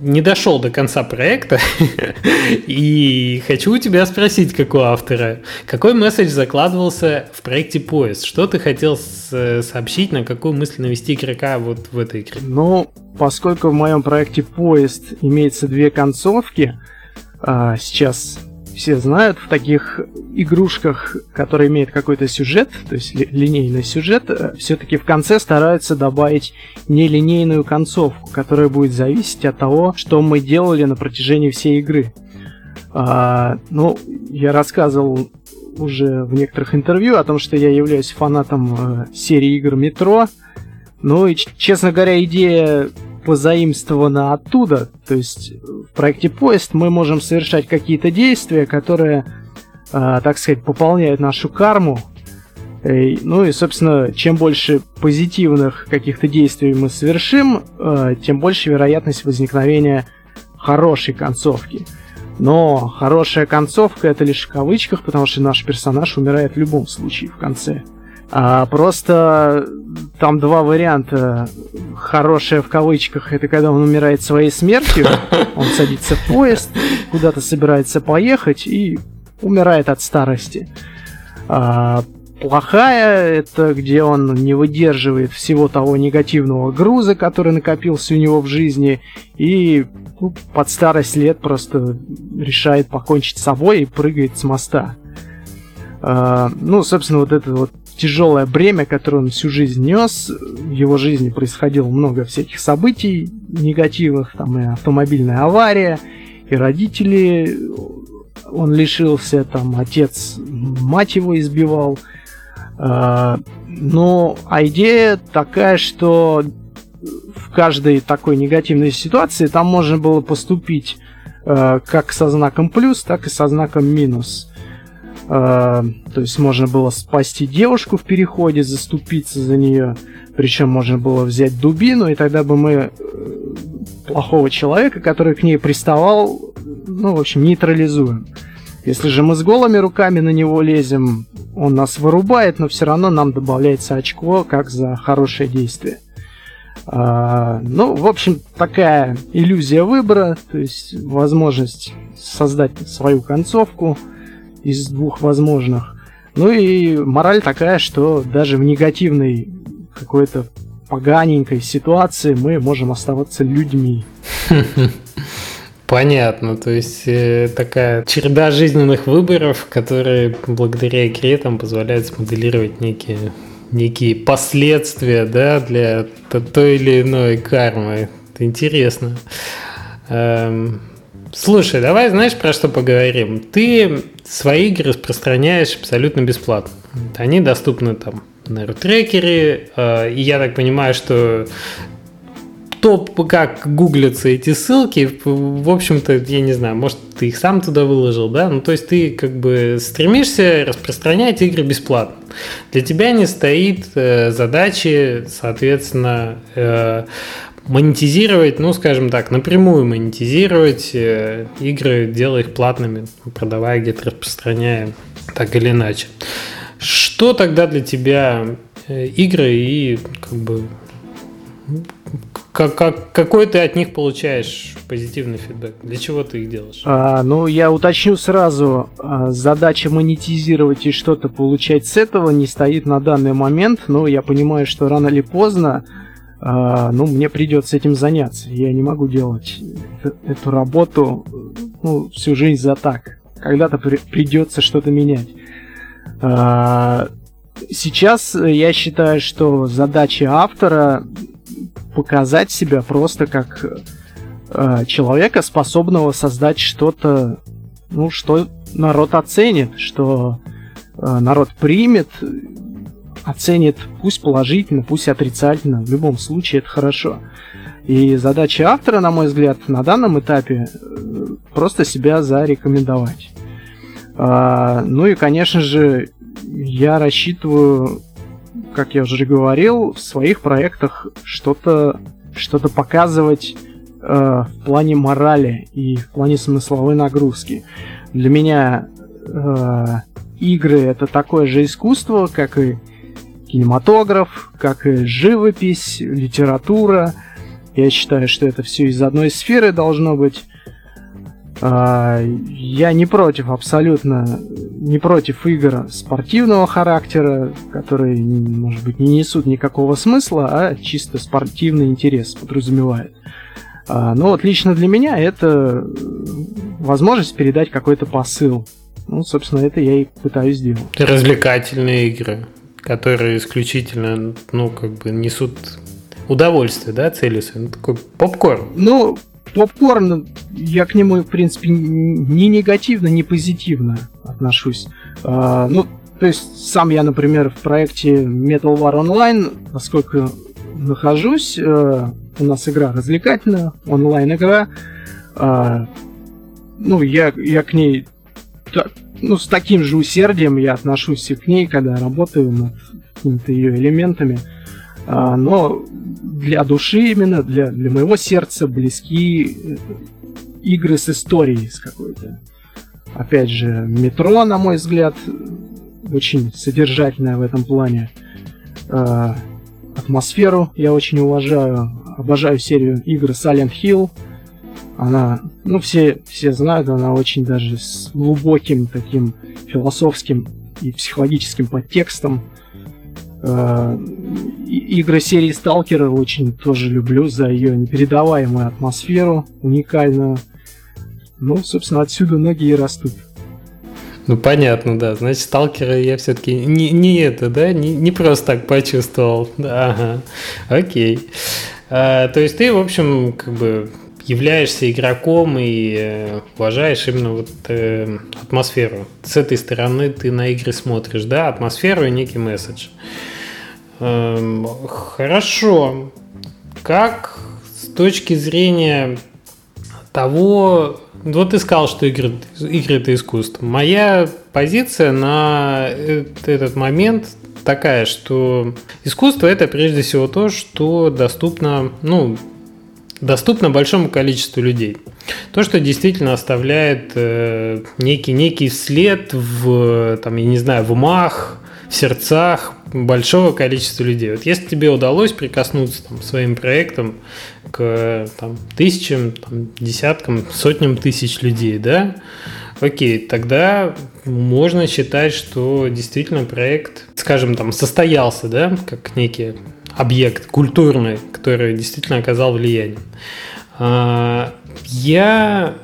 не дошел до конца проекта и хочу у тебя спросить, как у автора, какой месседж закладывался в проекте поезд? Что ты хотел сообщить, на какую мысль навести игрока вот в этой игре? Ну, поскольку в моем проекте поезд имеется две концовки, а, сейчас все знают, в таких игрушках, которые имеют какой-то сюжет, то есть ли, линейный сюжет, э, все-таки в конце стараются добавить нелинейную концовку, которая будет зависеть от того, что мы делали на протяжении всей игры. А, ну, я рассказывал уже в некоторых интервью о том, что я являюсь фанатом э, серии игр Метро. Ну и, честно говоря, идея позаимствовано оттуда. То есть в проекте поезд мы можем совершать какие-то действия, которые, э, так сказать, пополняют нашу карму. И, ну и, собственно, чем больше позитивных каких-то действий мы совершим, э, тем больше вероятность возникновения хорошей концовки. Но хорошая концовка это лишь в кавычках, потому что наш персонаж умирает в любом случае в конце. А просто там два варианта. Хорошая в кавычках это когда он умирает своей смертью, он садится в поезд, куда-то собирается поехать и умирает от старости. А плохая это где он не выдерживает всего того негативного груза, который накопился у него в жизни, и ну, под старость лет просто решает покончить с собой и прыгает с моста. А, ну, собственно, вот это вот тяжелое бремя, которое он всю жизнь нес. В его жизни происходило много всяких событий негативных, там и автомобильная авария, и родители он лишился, там отец мать его избивал. А, но а идея такая, что в каждой такой негативной ситуации там можно было поступить э, как со знаком плюс, так и со знаком минус. Э, то есть можно было спасти девушку в переходе, заступиться за нее. Причем можно было взять дубину, и тогда бы мы э, плохого человека, который к ней приставал, ну, в общем, нейтрализуем. Если же мы с голыми руками на него лезем, он нас вырубает, но все равно нам добавляется очко, как за хорошее действие. А, ну, в общем, такая иллюзия выбора, то есть возможность создать свою концовку из двух возможных. Ну и мораль такая, что даже в негативной какой-то поганенькой ситуации мы можем оставаться людьми. Понятно, то есть э, такая череда жизненных выборов, которые благодаря игре там позволяют смоделировать некие некие последствия, да, для той или иной кармы. Это интересно. Эм, слушай, давай знаешь, про что поговорим? Ты свои игры распространяешь абсолютно бесплатно. Они доступны там на рутрекере, э, и я так понимаю, что топ, как гуглятся эти ссылки, в общем-то, я не знаю, может, ты их сам туда выложил, да? Ну, то есть ты как бы стремишься распространять игры бесплатно. Для тебя не стоит э, задачи, соответственно, э, монетизировать, ну, скажем так, напрямую монетизировать э, игры, делая их платными, продавая где-то, распространяя так или иначе. Что тогда для тебя э, игры и как бы как, как, какой ты от них получаешь позитивный фидбэк? Для чего ты их делаешь? А, ну, я уточню сразу. А, задача монетизировать и что-то получать с этого не стоит на данный момент, но я понимаю, что рано или поздно а, ну, мне придется этим заняться. Я не могу делать эту работу ну, всю жизнь за так. Когда-то при придется что-то менять. А, сейчас я считаю, что задача автора показать себя просто как э, человека, способного создать что-то, ну, что народ оценит, что э, народ примет, оценит, пусть положительно, пусть отрицательно, в любом случае это хорошо. И задача автора, на мой взгляд, на данном этапе э, просто себя зарекомендовать. А, ну и, конечно же, я рассчитываю как я уже говорил, в своих проектах что-то что-то показывать э, в плане морали и в плане смысловой нагрузки. Для меня э, игры это такое же искусство, как и кинематограф, как и живопись, литература. Я считаю, что это все из одной сферы должно быть. А, я не против, абсолютно не против игр спортивного характера, которые, может быть, не несут никакого смысла, а чисто спортивный интерес подразумевает. А, но вот лично для меня это возможность передать какой-то посыл. Ну, собственно, это я и пытаюсь сделать. Развлекательные игры, которые исключительно, ну, как бы несут удовольствие, да, целью Ну, такой попкорн. Ну, попкорн, я к нему, в принципе, ни негативно, ни позитивно отношусь. А, ну, то есть, сам я, например, в проекте Metal War Online, насколько нахожусь, э, у нас игра развлекательная, онлайн-игра. Э, ну, я, я к ней ну, с таким же усердием я отношусь и к ней, когда работаю над какими-то ее элементами. А, но для души именно, для, для моего сердца близки э, игры с историей, с какой-то. Опять же, метро, на мой взгляд, очень содержательное в этом плане. Э, атмосферу я очень уважаю. Обожаю серию игр Silent Hill. Она, ну, все, все знают, она очень даже с глубоким таким философским и психологическим подтекстом. Э, игры серии Сталкера очень тоже люблю за ее непередаваемую атмосферу, уникальную. Ну, собственно, отсюда ноги и растут. Ну, понятно, да. Значит, сталкера я все-таки не, не это, да, не, не просто так почувствовал. Ага, окей. А, то есть ты, в общем, как бы являешься игроком и э, уважаешь именно вот э, атмосферу. С этой стороны ты на игры смотришь, да, атмосферу и некий месседж. Эм, хорошо. Как с точки зрения того, вот ты сказал, что игры, игры это искусство. Моя позиция на этот момент такая, что искусство это прежде всего то, что доступно, ну, доступно большому количеству людей. То, что действительно оставляет э, некий, некий след в, там, я не знаю, в умах, в сердцах большого количества людей. Вот если тебе удалось прикоснуться там, своим проектом к там, тысячам, там, десяткам, сотням тысяч людей, да, окей, тогда можно считать, что действительно проект, скажем, там, состоялся, да, как некий объект культурный, который действительно оказал влияние. А, я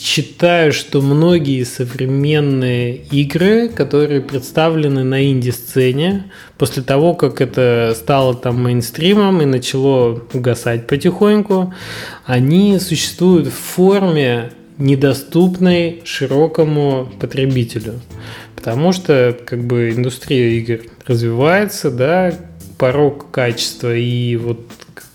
считаю, что многие современные игры, которые представлены на инди-сцене, после того, как это стало там мейнстримом и начало угасать потихоньку, они существуют в форме недоступной широкому потребителю. Потому что как бы индустрия игр развивается, да, порог качества и вот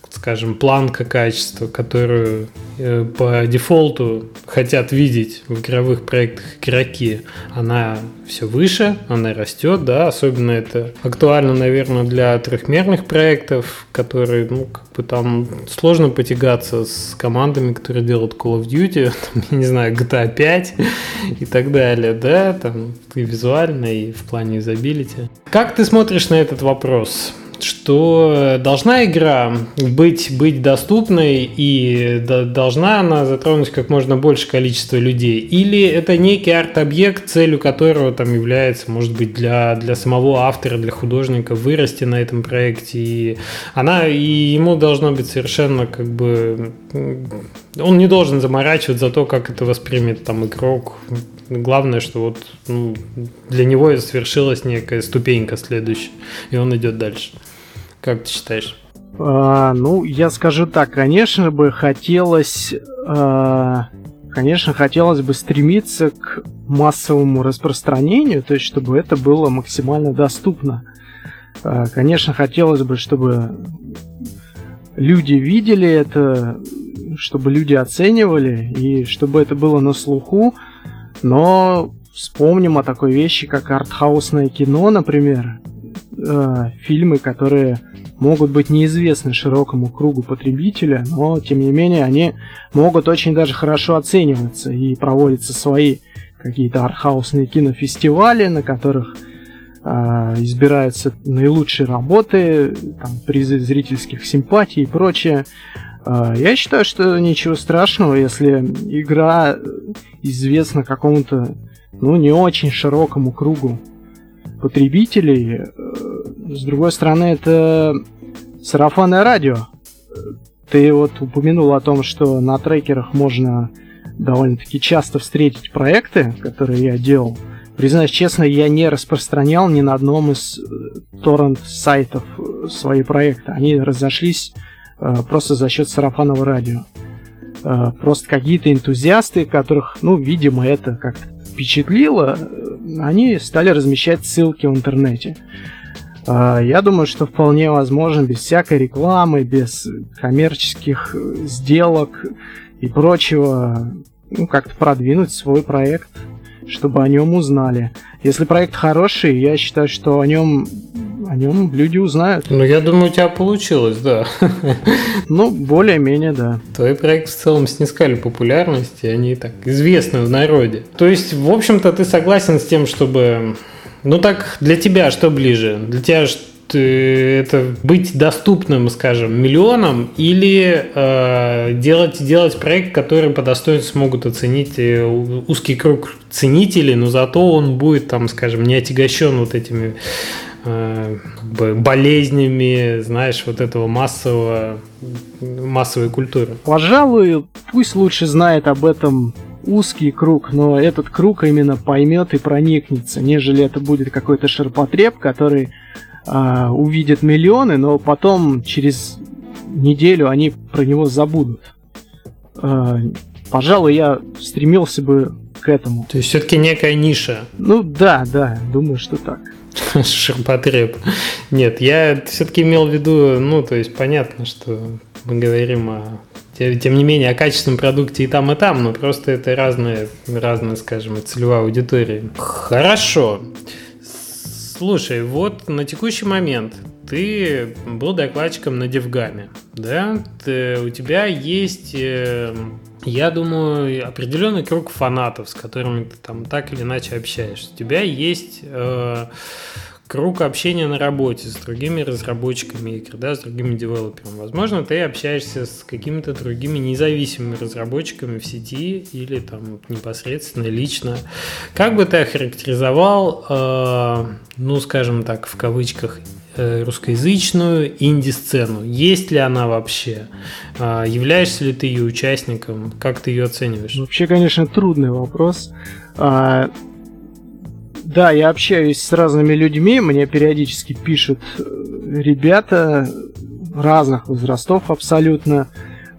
скажем, планка качества, которую э, по дефолту хотят видеть в игровых проектах игроки, она все выше, она растет, да, особенно это актуально, наверное, для трехмерных проектов, которые, ну, как бы там сложно потягаться с командами, которые делают Call of Duty, там, я не знаю, GTA 5 и так далее, да, там и визуально, и в плане изобилити. Как ты смотришь на этот вопрос? Что должна игра быть, быть доступной и должна она затронуть как можно больше количество людей? Или это некий арт-объект, целью которого там является, может быть, для, для самого автора, для художника вырасти на этом проекте? И она, и ему должно быть совершенно как бы... Он не должен заморачивать за то, как это воспримет там игрок. Главное, что вот ну, для него свершилась некая ступенька следующая, и он идет дальше. Как ты считаешь? А, ну, я скажу так, конечно бы хотелось, а, конечно, хотелось бы стремиться к массовому распространению, то есть чтобы это было максимально доступно. А, конечно, хотелось бы, чтобы люди видели это, чтобы люди оценивали и чтобы это было на слуху, но вспомним о такой вещи, как артхаусное кино, например, э, фильмы, которые могут быть неизвестны широкому кругу потребителя, но тем не менее они могут очень даже хорошо оцениваться и проводятся свои какие-то артхаусные кинофестивали, на которых э, избираются наилучшие работы, там, призы зрительских симпатий и прочее. Э, я считаю, что ничего страшного, если игра известна какому-то ну, не очень широкому кругу потребителей. Э, с другой стороны, это сарафанное радио. Ты вот упомянул о том, что на трекерах можно довольно-таки часто встретить проекты, которые я делал. Признаюсь честно, я не распространял ни на одном из э, торрент-сайтов э, свои проекты. Они разошлись э, просто за счет сарафанного радио. Э, просто какие-то энтузиасты, которых, ну, видимо, это как-то впечатлило, они стали размещать ссылки в интернете. А, я думаю, что вполне возможно без всякой рекламы, без коммерческих сделок и прочего, ну, как-то продвинуть свой проект, чтобы о нем узнали. Если проект хороший, я считаю, что о нем о нем люди узнают. Ну, я думаю, у тебя получилось, да. Ну, более-менее, да. Твои проекты в целом снискали популярность, и они так известны в народе. То есть, в общем-то, ты согласен с тем, чтобы... Ну так, для тебя что ближе? Для тебя это быть доступным, скажем, миллионам или э, делать, делать проект, который по достоинству смогут оценить э, узкий круг ценителей, но зато он будет, там, скажем, не отягощен вот этими э, болезнями, знаешь, вот этого массового, массовой культуры. Пожалуй, пусть лучше знает об этом узкий круг, но этот круг именно поймет и проникнется, нежели это будет какой-то ширпотреб, который а, увидят миллионы, но потом через неделю они про него забудут. А, пожалуй, я стремился бы к этому. То есть все-таки некая ниша. Ну да, да, думаю, что так. Ширпотреб. Нет, я все-таки имел в виду, ну, то есть понятно, что мы говорим о тем не менее, о качественном продукте и там, и там, но просто это разные, разные, скажем, целевая аудитория. Хорошо. Слушай, вот на текущий момент ты был докладчиком на Девгаме, да? Ты, у тебя есть, э, я думаю, определенный круг фанатов, с которыми ты там так или иначе общаешься. У тебя есть э, круг общения на работе с другими разработчиками игр, да, с другими девелоперами. Возможно, ты общаешься с какими-то другими независимыми разработчиками в сети или там непосредственно лично. Как бы ты охарактеризовал, э, ну, скажем так, в кавычках, э, русскоязычную инди-сцену? Есть ли она вообще? Э, являешься ли ты ее участником? Как ты ее оцениваешь? Вообще, конечно, трудный вопрос. Да, я общаюсь с разными людьми, мне периодически пишут э, ребята разных возрастов абсолютно,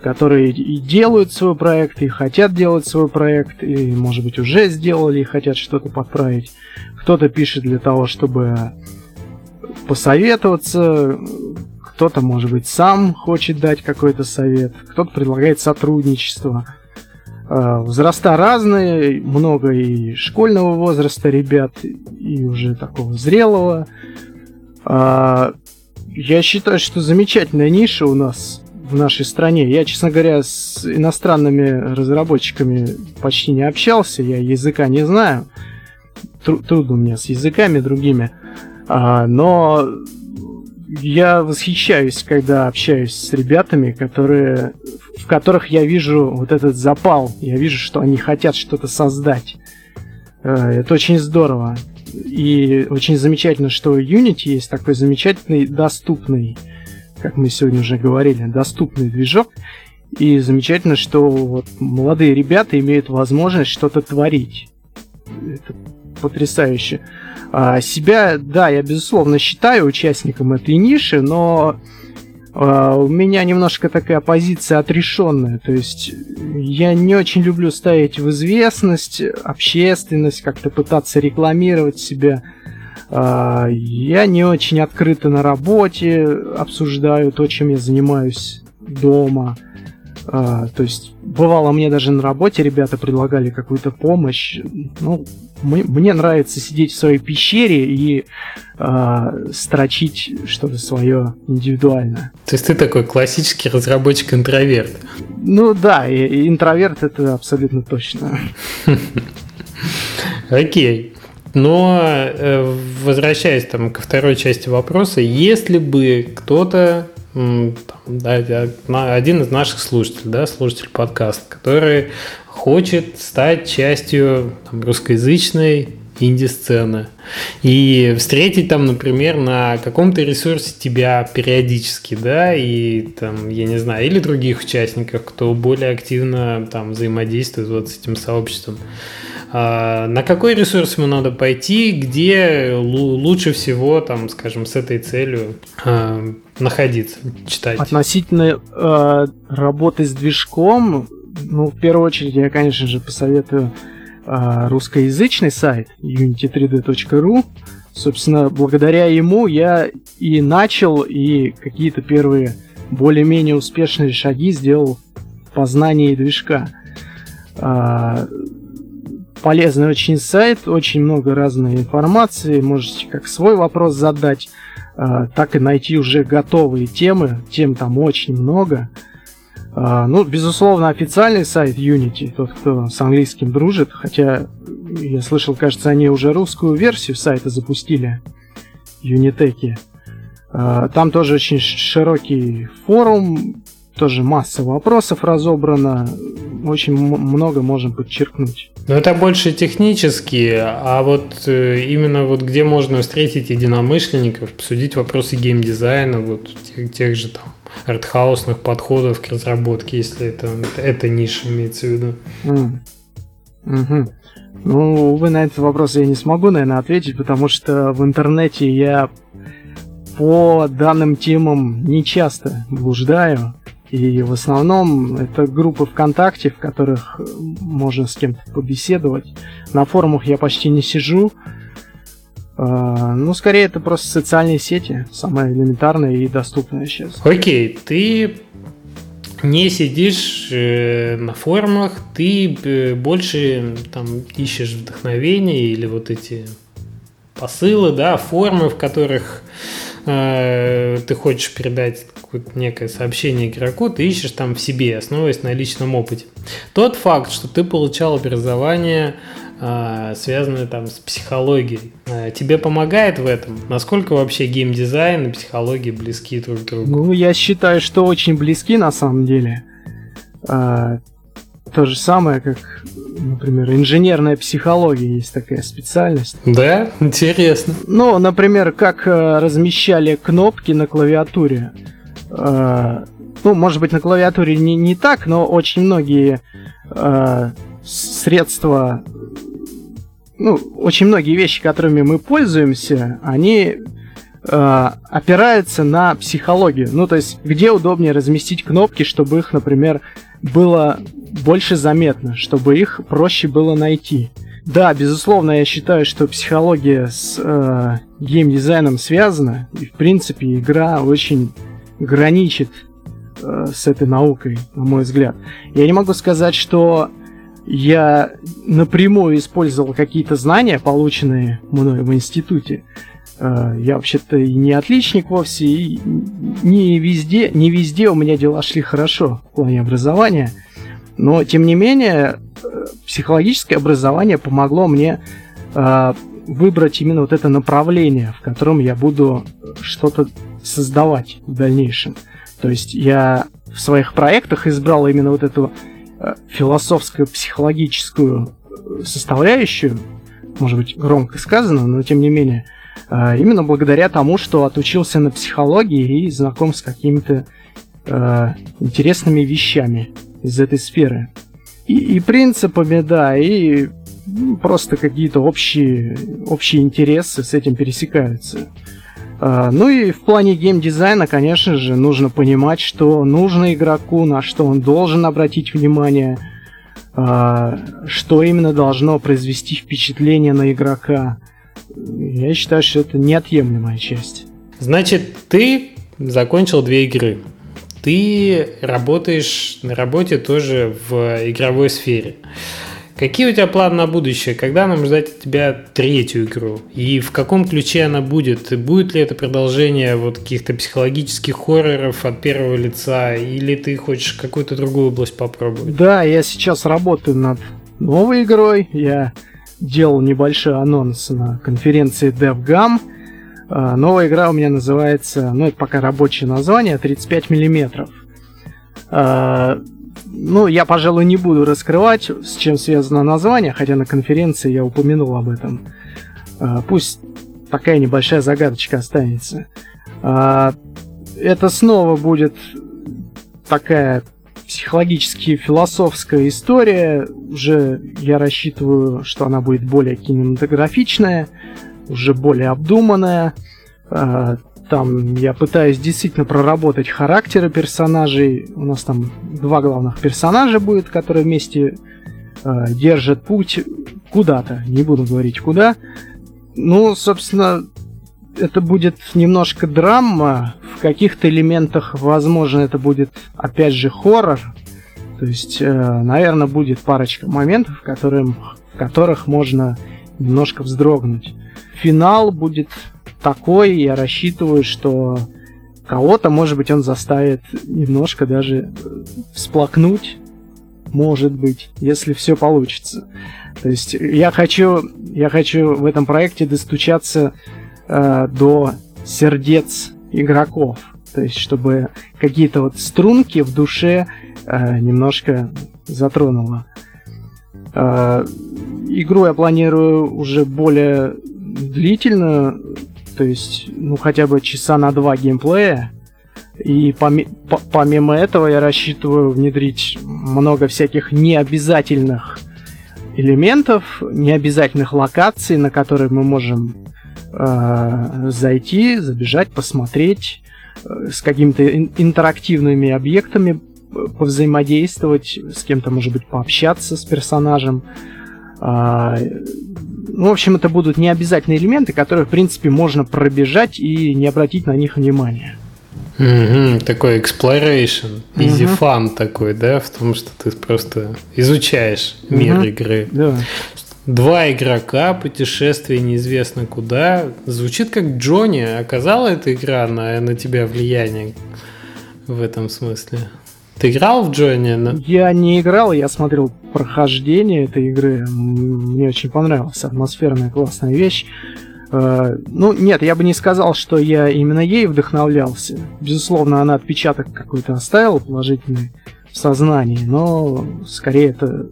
которые и делают свой проект, и хотят делать свой проект, и, может быть, уже сделали и хотят что-то подправить. Кто-то пишет для того, чтобы посоветоваться, кто-то, может быть, сам хочет дать какой-то совет, кто-то предлагает сотрудничество. А, возраста разные, много и школьного возраста ребят, и уже такого зрелого. А, я считаю, что замечательная ниша у нас в нашей стране. Я, честно говоря, с иностранными разработчиками почти не общался, я языка не знаю. Трудно мне с языками другими. А, но я восхищаюсь, когда общаюсь с ребятами, которые в которых я вижу вот этот запал, я вижу, что они хотят что-то создать. Э, это очень здорово. И очень замечательно, что Unity есть такой замечательный, доступный, как мы сегодня уже говорили, доступный движок. И замечательно, что вот молодые ребята имеют возможность что-то творить. Это потрясающе. А себя, да, я безусловно считаю участником этой ниши, но у меня немножко такая позиция отрешенная, то есть я не очень люблю ставить в известность общественность, как-то пытаться рекламировать себя. А, я не очень открыто на работе обсуждаю то, чем я занимаюсь дома. А, то есть бывало мне даже на работе ребята предлагали какую-то помощь. Ну, мне нравится сидеть в своей пещере и э, строчить что-то свое индивидуальное. То есть ты такой классический разработчик-интроверт? Ну да, и, и интроверт это абсолютно точно. Окей. Но э, возвращаясь там ко второй части вопроса, если бы кто-то там, да, один из наших слушателей, да, слушатель подкаста, который хочет стать частью там, русскоязычной инди-сцены. И встретить там, например, на каком-то ресурсе тебя периодически, да, и там, я не знаю, или других участников, кто более активно там взаимодействует вот с этим сообществом. А, на какой ресурс ему надо пойти, где лучше всего, там, скажем, с этой целью а, находиться, читать? Относительно э, работы с движком, ну, в первую очередь, я, конечно же, посоветую русскоязычный сайт unity3d.ru. Собственно, благодаря ему я и начал, и какие-то первые более-менее успешные шаги сделал в познании движка. Э, полезный очень сайт, очень много разной информации, можете как свой вопрос задать, э, так и найти уже готовые темы, тем там очень много. Э, ну, безусловно, официальный сайт Unity, тот, кто с английским дружит, хотя я слышал, кажется, они уже русскую версию сайта запустили, Uniteki. Э, там тоже очень широкий форум, тоже масса вопросов разобрано, очень много можем подчеркнуть. Но это больше технические, а вот э, именно вот где можно встретить единомышленников, обсудить вопросы геймдизайна, вот тех, тех же там артхаусных подходов к разработке, если это, это ниша имеется в виду. Mm. Угу. Ну, увы, на этот вопрос я не смогу, наверное, ответить, потому что в интернете я по данным темам не часто блуждаю. И в основном это группы ВКонтакте, в которых можно с кем-то побеседовать. На форумах я почти не сижу. А, ну, скорее, это просто социальные сети, самое элементарное и доступное сейчас. Окей, ты не сидишь э, на форумах, ты э, больше там ищешь вдохновение или вот эти посылы, да, формы, в которых э, ты хочешь передать некое сообщение игроку, ты ищешь там в себе, основываясь на личном опыте. Тот факт, что ты получал образование, э, связанное там с психологией, э, тебе помогает в этом? Насколько вообще геймдизайн и психология близки друг к другу? Ну, я считаю, что очень близки на самом деле. А, то же самое, как, например, инженерная психология есть такая специальность. Да, интересно. Ну, например, как э, размещали кнопки на клавиатуре. Ну, может быть, на клавиатуре не, не так, но очень многие средства, ну, очень многие вещи, которыми мы пользуемся, они э, опираются на психологию. Ну, то есть, где удобнее разместить кнопки, чтобы их, например, было больше заметно, чтобы их проще было найти. Да, безусловно, я считаю, что психология с э, геймдизайном связана, и в принципе игра очень граничит э, с этой наукой, на мой взгляд. Я не могу сказать, что я напрямую использовал какие-то знания, полученные мной в институте. Э, я вообще-то и не отличник вовсе, и не везде, не везде у меня дела шли хорошо в плане образования. Но, тем не менее, э, психологическое образование помогло мне э, выбрать именно вот это направление, в котором я буду что-то создавать в дальнейшем. То есть я в своих проектах избрал именно вот эту философскую, психологическую э, составляющую, может быть, громко сказано, но тем не менее, э, именно благодаря тому, что отучился на психологии и знаком с какими-то э, интересными вещами из этой сферы. И, и принципами, да, и просто какие-то общие, общие интересы с этим пересекаются. А, ну и в плане геймдизайна, конечно же, нужно понимать, что нужно игроку, на что он должен обратить внимание, а, что именно должно произвести впечатление на игрока. Я считаю, что это неотъемлемая часть. Значит, ты закончил две игры. Ты работаешь на работе тоже в игровой сфере. Какие у тебя планы на будущее? Когда нам ждать от тебя третью игру? И в каком ключе она будет? Будет ли это продолжение вот каких-то психологических хорроров от первого лица? Или ты хочешь какую-то другую область попробовать? Да, я сейчас работаю над новой игрой. Я делал небольшой анонс на конференции DevGam. А, новая игра у меня называется, ну это пока рабочее название, 35 миллиметров. А, ну, я, пожалуй, не буду раскрывать, с чем связано название, хотя на конференции я упомянул об этом. А, пусть такая небольшая загадочка останется. А, это снова будет такая психологически философская история. Уже я рассчитываю, что она будет более кинематографичная, уже более обдуманная. Там я пытаюсь действительно проработать характеры персонажей. У нас там два главных персонажа будет, которые вместе э, держат путь куда-то. Не буду говорить куда. Ну, собственно, это будет немножко драма. В каких-то элементах, возможно, это будет, опять же, хоррор. То есть, э, наверное, будет парочка моментов, которые, в которых можно немножко вздрогнуть. Финал будет такой, я рассчитываю, что кого-то, может быть, он заставит немножко даже всплакнуть, может быть, если все получится. То есть я хочу, я хочу в этом проекте достучаться э, до сердец игроков. То есть, чтобы какие-то вот струнки в душе э, немножко затронуло. Э, игру я планирую уже более длительно, то есть, ну, хотя бы часа на два геймплея. И поми- помимо этого я рассчитываю внедрить много всяких необязательных элементов, необязательных локаций, на которые мы можем э, зайти, забежать, посмотреть, э, с какими-то интерактивными объектами повзаимодействовать, с кем-то, может быть, пообщаться с персонажем. Ну, в общем, это будут необязательные элементы, которые, в принципе, можно пробежать и не обратить на них внимания. Угу, такой exploration, easy угу. fun такой, да, в том, что ты просто изучаешь угу. мир игры. Да. Два игрока, путешествие неизвестно куда. Звучит как Джонни. Оказала эта игра на, на тебя влияние в этом смысле? Ты играл в Джонни? Я не играл, я смотрел прохождение этой игры. Мне очень понравилась атмосферная классная вещь. Э, ну, нет, я бы не сказал, что я именно ей вдохновлялся. Безусловно, она отпечаток какой-то оставила положительный в сознании, но скорее это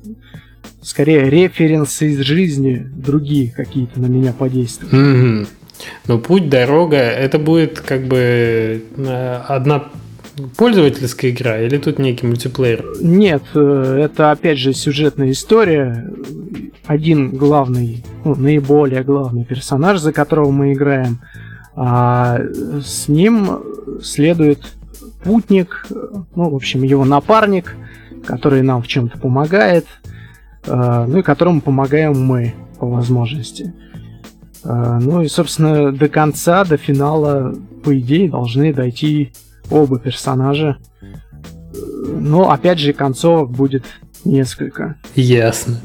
скорее референсы из жизни другие какие-то на меня подействуют. Mm-hmm. Но путь, дорога, это будет как бы э, одна пользовательская игра или тут некий мультиплеер? Нет, э, это опять же сюжетная история. Один главный, ну, наиболее главный персонаж, за которого мы играем, а с ним следует путник, ну, в общем, его напарник, который нам в чем-то помогает, э, ну и которому помогаем мы по возможности. Э, ну и, собственно, до конца, до финала, по идее, должны дойти оба персонажа. Но, опять же, концовок будет несколько. Ясно.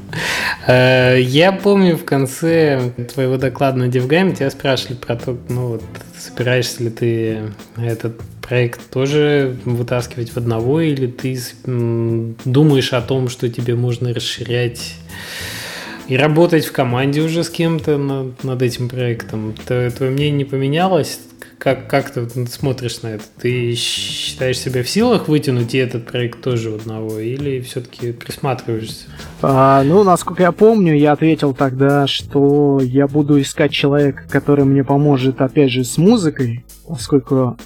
Э, я помню в конце твоего доклада на DevGame тебя спрашивали про то, ну вот, собираешься ли ты этот проект тоже вытаскивать в одного, или ты думаешь о том, что тебе можно расширять и работать в команде уже с кем-то над, над этим проектом. Твое мнение не поменялось? Как, как ты смотришь на это? Ты считаешь себя в силах вытянуть и этот проект тоже одного? Или все-таки присматриваешься? А, ну, насколько я помню, я ответил тогда, что я буду искать человека, который мне поможет, опять же, с музыкой, поскольку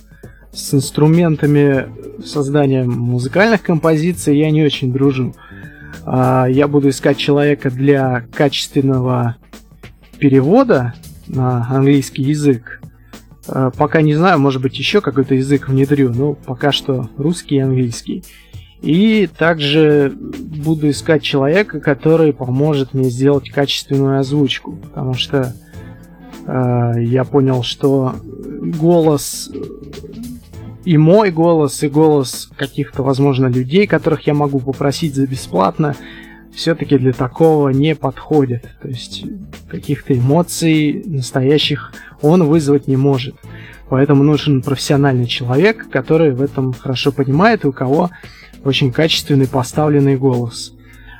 с инструментами создания музыкальных композиций я не очень дружу. А, я буду искать человека для качественного перевода на английский язык. Э, пока не знаю, может быть, еще какой-то язык внедрю, но пока что русский и английский. И также буду искать человека, который поможет мне сделать качественную озвучку, потому что э, я понял, что голос и мой голос, и голос каких-то, возможно, людей, которых я могу попросить за бесплатно, все-таки для такого не подходит. То есть каких-то эмоций настоящих он вызвать не может. Поэтому нужен профессиональный человек, который в этом хорошо понимает и у кого очень качественный поставленный голос.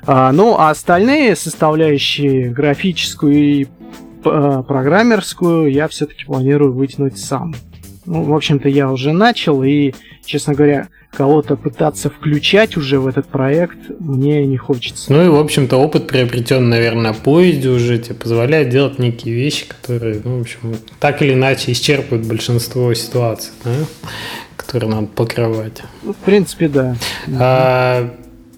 А, ну, а остальные составляющие, графическую и а, программерскую, я все-таки планирую вытянуть сам. Ну, в общем-то, я уже начал, и, честно говоря, кого-то пытаться включать уже в этот проект мне не хочется. Ну и, в общем-то, опыт приобретен, наверное, на поезде уже тебе позволяет делать некие вещи, которые, ну, в общем, так или иначе исчерпывают большинство ситуаций, да? которые надо покрывать. Ну, в принципе, да. А,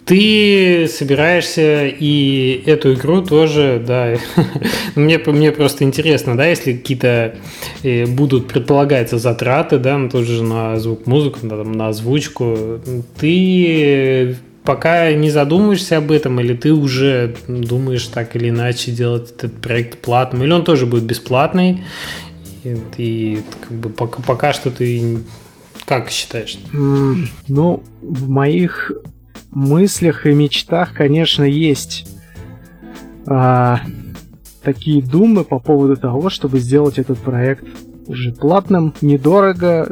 ты собираешься и эту игру тоже, да, мне, мне просто интересно, да, если какие-то э, будут, предполагается, затраты, да, ну, тоже на звук музыку, да, там, на озвучку, ты пока не задумываешься об этом, или ты уже думаешь так или иначе делать этот проект платным, или он тоже будет бесплатный, и, и как бы пока, пока что ты как считаешь? Ну, в моих мыслях и мечтах, конечно, есть а, такие думы по поводу того, чтобы сделать этот проект уже платным, недорого.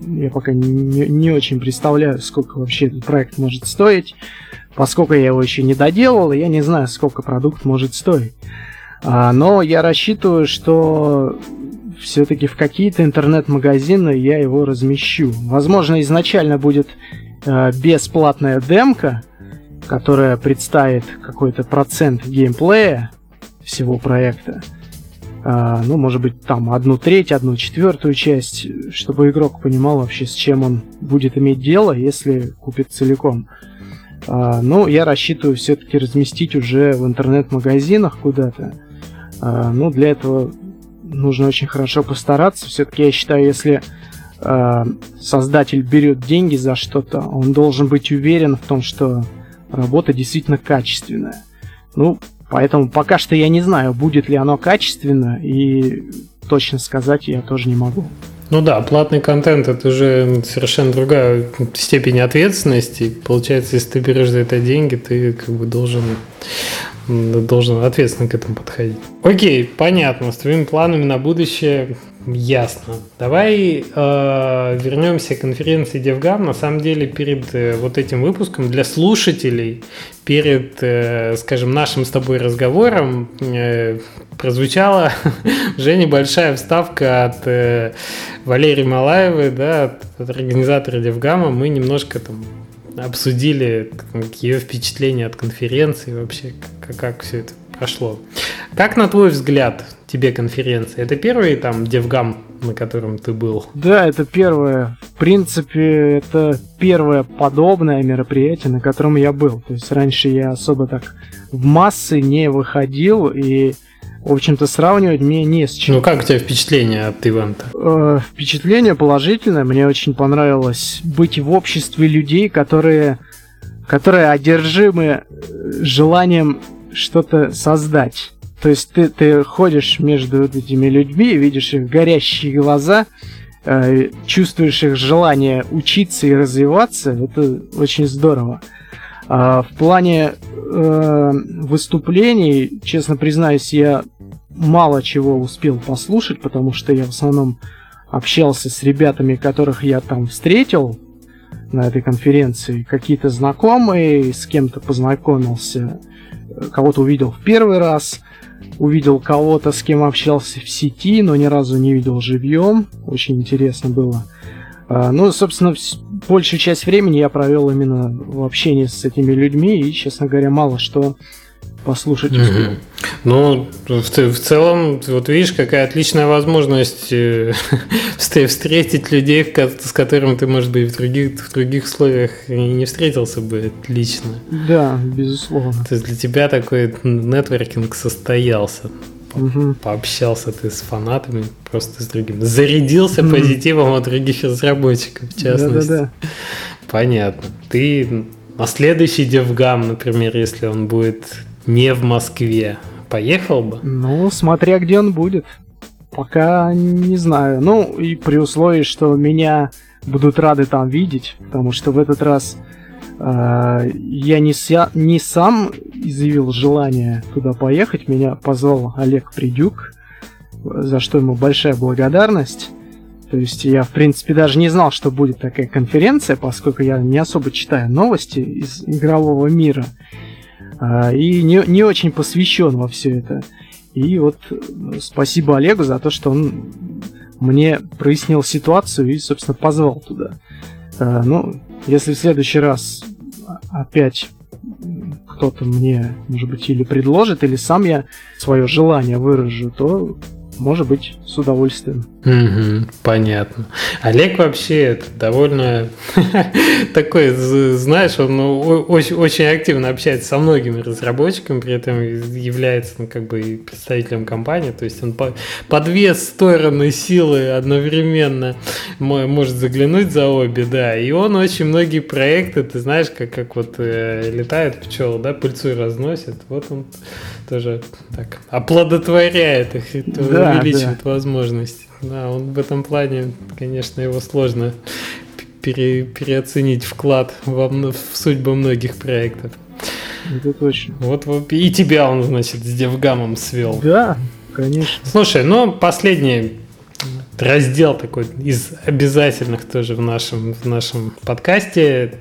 Я пока не, не очень представляю, сколько вообще этот проект может стоить. Поскольку я его еще не доделал, я не знаю, сколько продукт может стоить. А, но я рассчитываю, что все-таки в какие-то интернет-магазины я его размещу. Возможно, изначально будет э, бесплатная демка, которая представит какой-то процент геймплея всего проекта. Э, ну, может быть, там одну треть, одну четвертую часть, чтобы игрок понимал вообще, с чем он будет иметь дело, если купит целиком. Э, ну, я рассчитываю все-таки разместить уже в интернет-магазинах куда-то. Э, ну, для этого нужно очень хорошо постараться. Все-таки я считаю, если э, создатель берет деньги за что-то, он должен быть уверен в том, что работа действительно качественная. Ну, поэтому пока что я не знаю, будет ли оно качественно, и точно сказать я тоже не могу. Ну да, платный контент это уже совершенно другая степень ответственности. Получается, если ты берешь за это деньги, ты как бы должен должен ответственно к этому подходить. Окей, понятно. С твоими планами на будущее ясно. Давай э, вернемся к конференции DevGam. На самом деле, перед э, вот этим выпуском для слушателей, перед, э, скажем, нашим с тобой разговором э, прозвучала уже небольшая вставка от э, Валерии Малаевой, да, от, от организатора DevGam. Мы немножко там обсудили ее впечатления от конференции, вообще как, как все это прошло. Как, на твой взгляд, тебе конференция? Это первый там девгам, на котором ты был? Да, это первое. В принципе, это первое подобное мероприятие, на котором я был. То есть раньше я особо так в массы не выходил, и в общем-то, сравнивать мне не с чем. Ну, как у тебя впечатление от ивента? Э, впечатление положительное. Мне очень понравилось быть в обществе людей, которые, которые одержимы э, желанием что-то создать. То есть ты, ты ходишь между этими людьми, видишь их горящие глаза, э, чувствуешь их желание учиться и развиваться. Это очень здорово. А в плане э, выступлений, честно признаюсь, я мало чего успел послушать, потому что я в основном общался с ребятами, которых я там встретил на этой конференции. Какие-то знакомые, с кем-то познакомился, кого-то увидел в первый раз, увидел кого-то, с кем общался в сети, но ни разу не видел живьем. Очень интересно было. А, ну, собственно, большую часть времени я провел именно в общении с этими людьми, и, честно говоря, мало что послушать. Угу. Ну, в, в целом, вот видишь, какая отличная возможность э, встретить людей, с которыми ты, может быть, в других, в других условиях не встретился бы лично. Да, безусловно. То есть для тебя такой нетворкинг состоялся. Угу. Пообщался ты с фанатами, просто с другими. Зарядился угу. позитивом от других разработчиков, в частности. Да-да-да. Понятно. Ты на следующий DevGam, например, если он будет не в Москве, поехал бы? Ну, смотря где он будет. Пока не знаю. Ну, и при условии, что меня будут рады там видеть, потому что в этот раз э, я не, ся, не сам изъявил желание туда поехать, меня позвал Олег Придюк, за что ему большая благодарность. То есть я, в принципе, даже не знал, что будет такая конференция, поскольку я не особо читаю новости из игрового мира. А, и не, не очень посвящен во все это. И вот э, спасибо Олегу за то, что он мне прояснил ситуацию и, собственно, позвал туда. А, ну, если в следующий раз опять кто-то мне, может быть, или предложит, или сам я свое желание выражу, то может быть, с удовольствием. Угу, понятно. Олег вообще это довольно такой, знаешь, он ну, очень, очень активно общается со многими разработчиками, при этом является ну, как бы представителем компании, то есть он по, по две стороны силы одновременно может заглянуть за обе, да, и он очень многие проекты, ты знаешь, как, как вот э, летает пчел, да, пыльцу разносит, вот он тоже так оплодотворяет их, да, увеличивает да. возможности. Да, он в этом плане, конечно, его сложно пере, переоценить вклад во, в судьбу многих проектов. Это точно. Вот, вот и тебя он, значит, с Девгамом свел. Да, конечно. Слушай, ну последний раздел такой из обязательных тоже в нашем, в нашем подкасте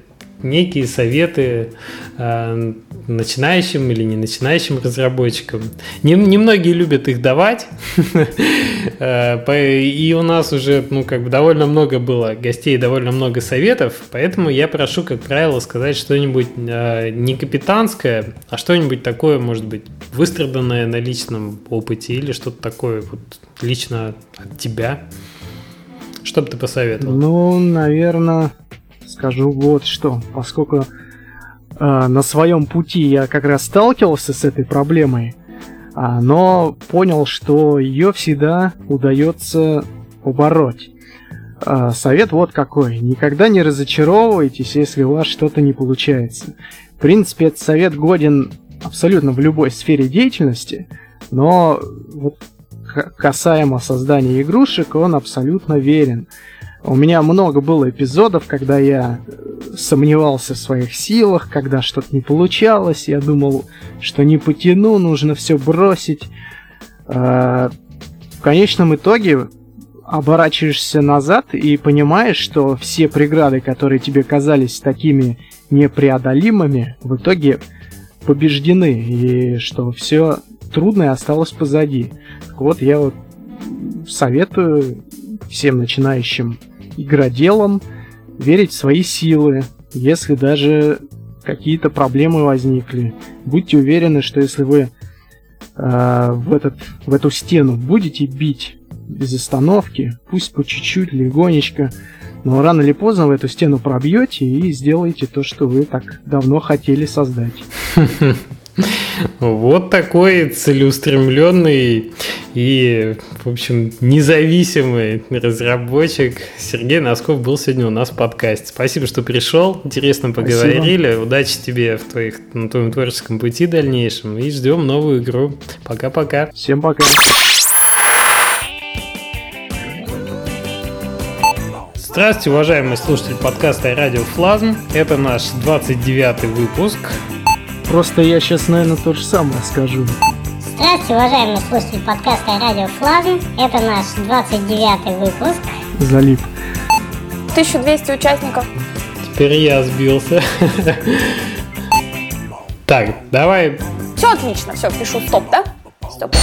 некие советы э, начинающим или не начинающим разработчикам. Не, немногие любят их давать, э, и у нас уже ну, как бы довольно много было гостей, довольно много советов, поэтому я прошу, как правило, сказать что-нибудь э, не капитанское, а что-нибудь такое, может быть, выстраданное на личном опыте или что-то такое вот лично от тебя. Что бы ты посоветовал? Ну, наверное, скажу вот что. Поскольку э, на своем пути я как раз сталкивался с этой проблемой, э, но понял, что ее всегда удается побороть. Э, совет вот какой. Никогда не разочаровывайтесь, если у вас что-то не получается. В принципе, этот совет годен абсолютно в любой сфере деятельности, но вот касаемо создания игрушек, он абсолютно верен. У меня много было эпизодов, когда я э, сомневался в своих силах, когда что-то не получалось, я думал, что не потяну, нужно все бросить. А, в конечном итоге оборачиваешься назад и понимаешь, что все преграды, которые тебе казались такими непреодолимыми, в итоге побеждены, и что все трудное осталось позади. Вот я вот советую всем начинающим игроделам верить в свои силы, если даже какие-то проблемы возникли. Будьте уверены, что если вы э, в, этот, в эту стену будете бить без остановки, пусть по чуть-чуть, легонечко, но рано или поздно вы эту стену пробьете и сделаете то, что вы так давно хотели создать. Вот такой целеустремленный и, в общем, независимый разработчик Сергей Носков был сегодня у нас в подкасте. Спасибо, что пришел. Интересно поговорили. Спасибо. Удачи тебе в твоих, на твоем творческом пути дальнейшем. И ждем новую игру. Пока-пока. Всем пока. Здравствуйте, уважаемые слушатели подкаста «Радио Флазм». Это наш 29-й выпуск. Просто я сейчас, наверное, то же самое скажу. Здравствуйте, уважаемые слушатели подкаста «Радио Флазм». Это наш 29-й выпуск. Залип. 1200 участников. Теперь я сбился. Так, давай. Все отлично, все, пишу стоп, да? Стоп.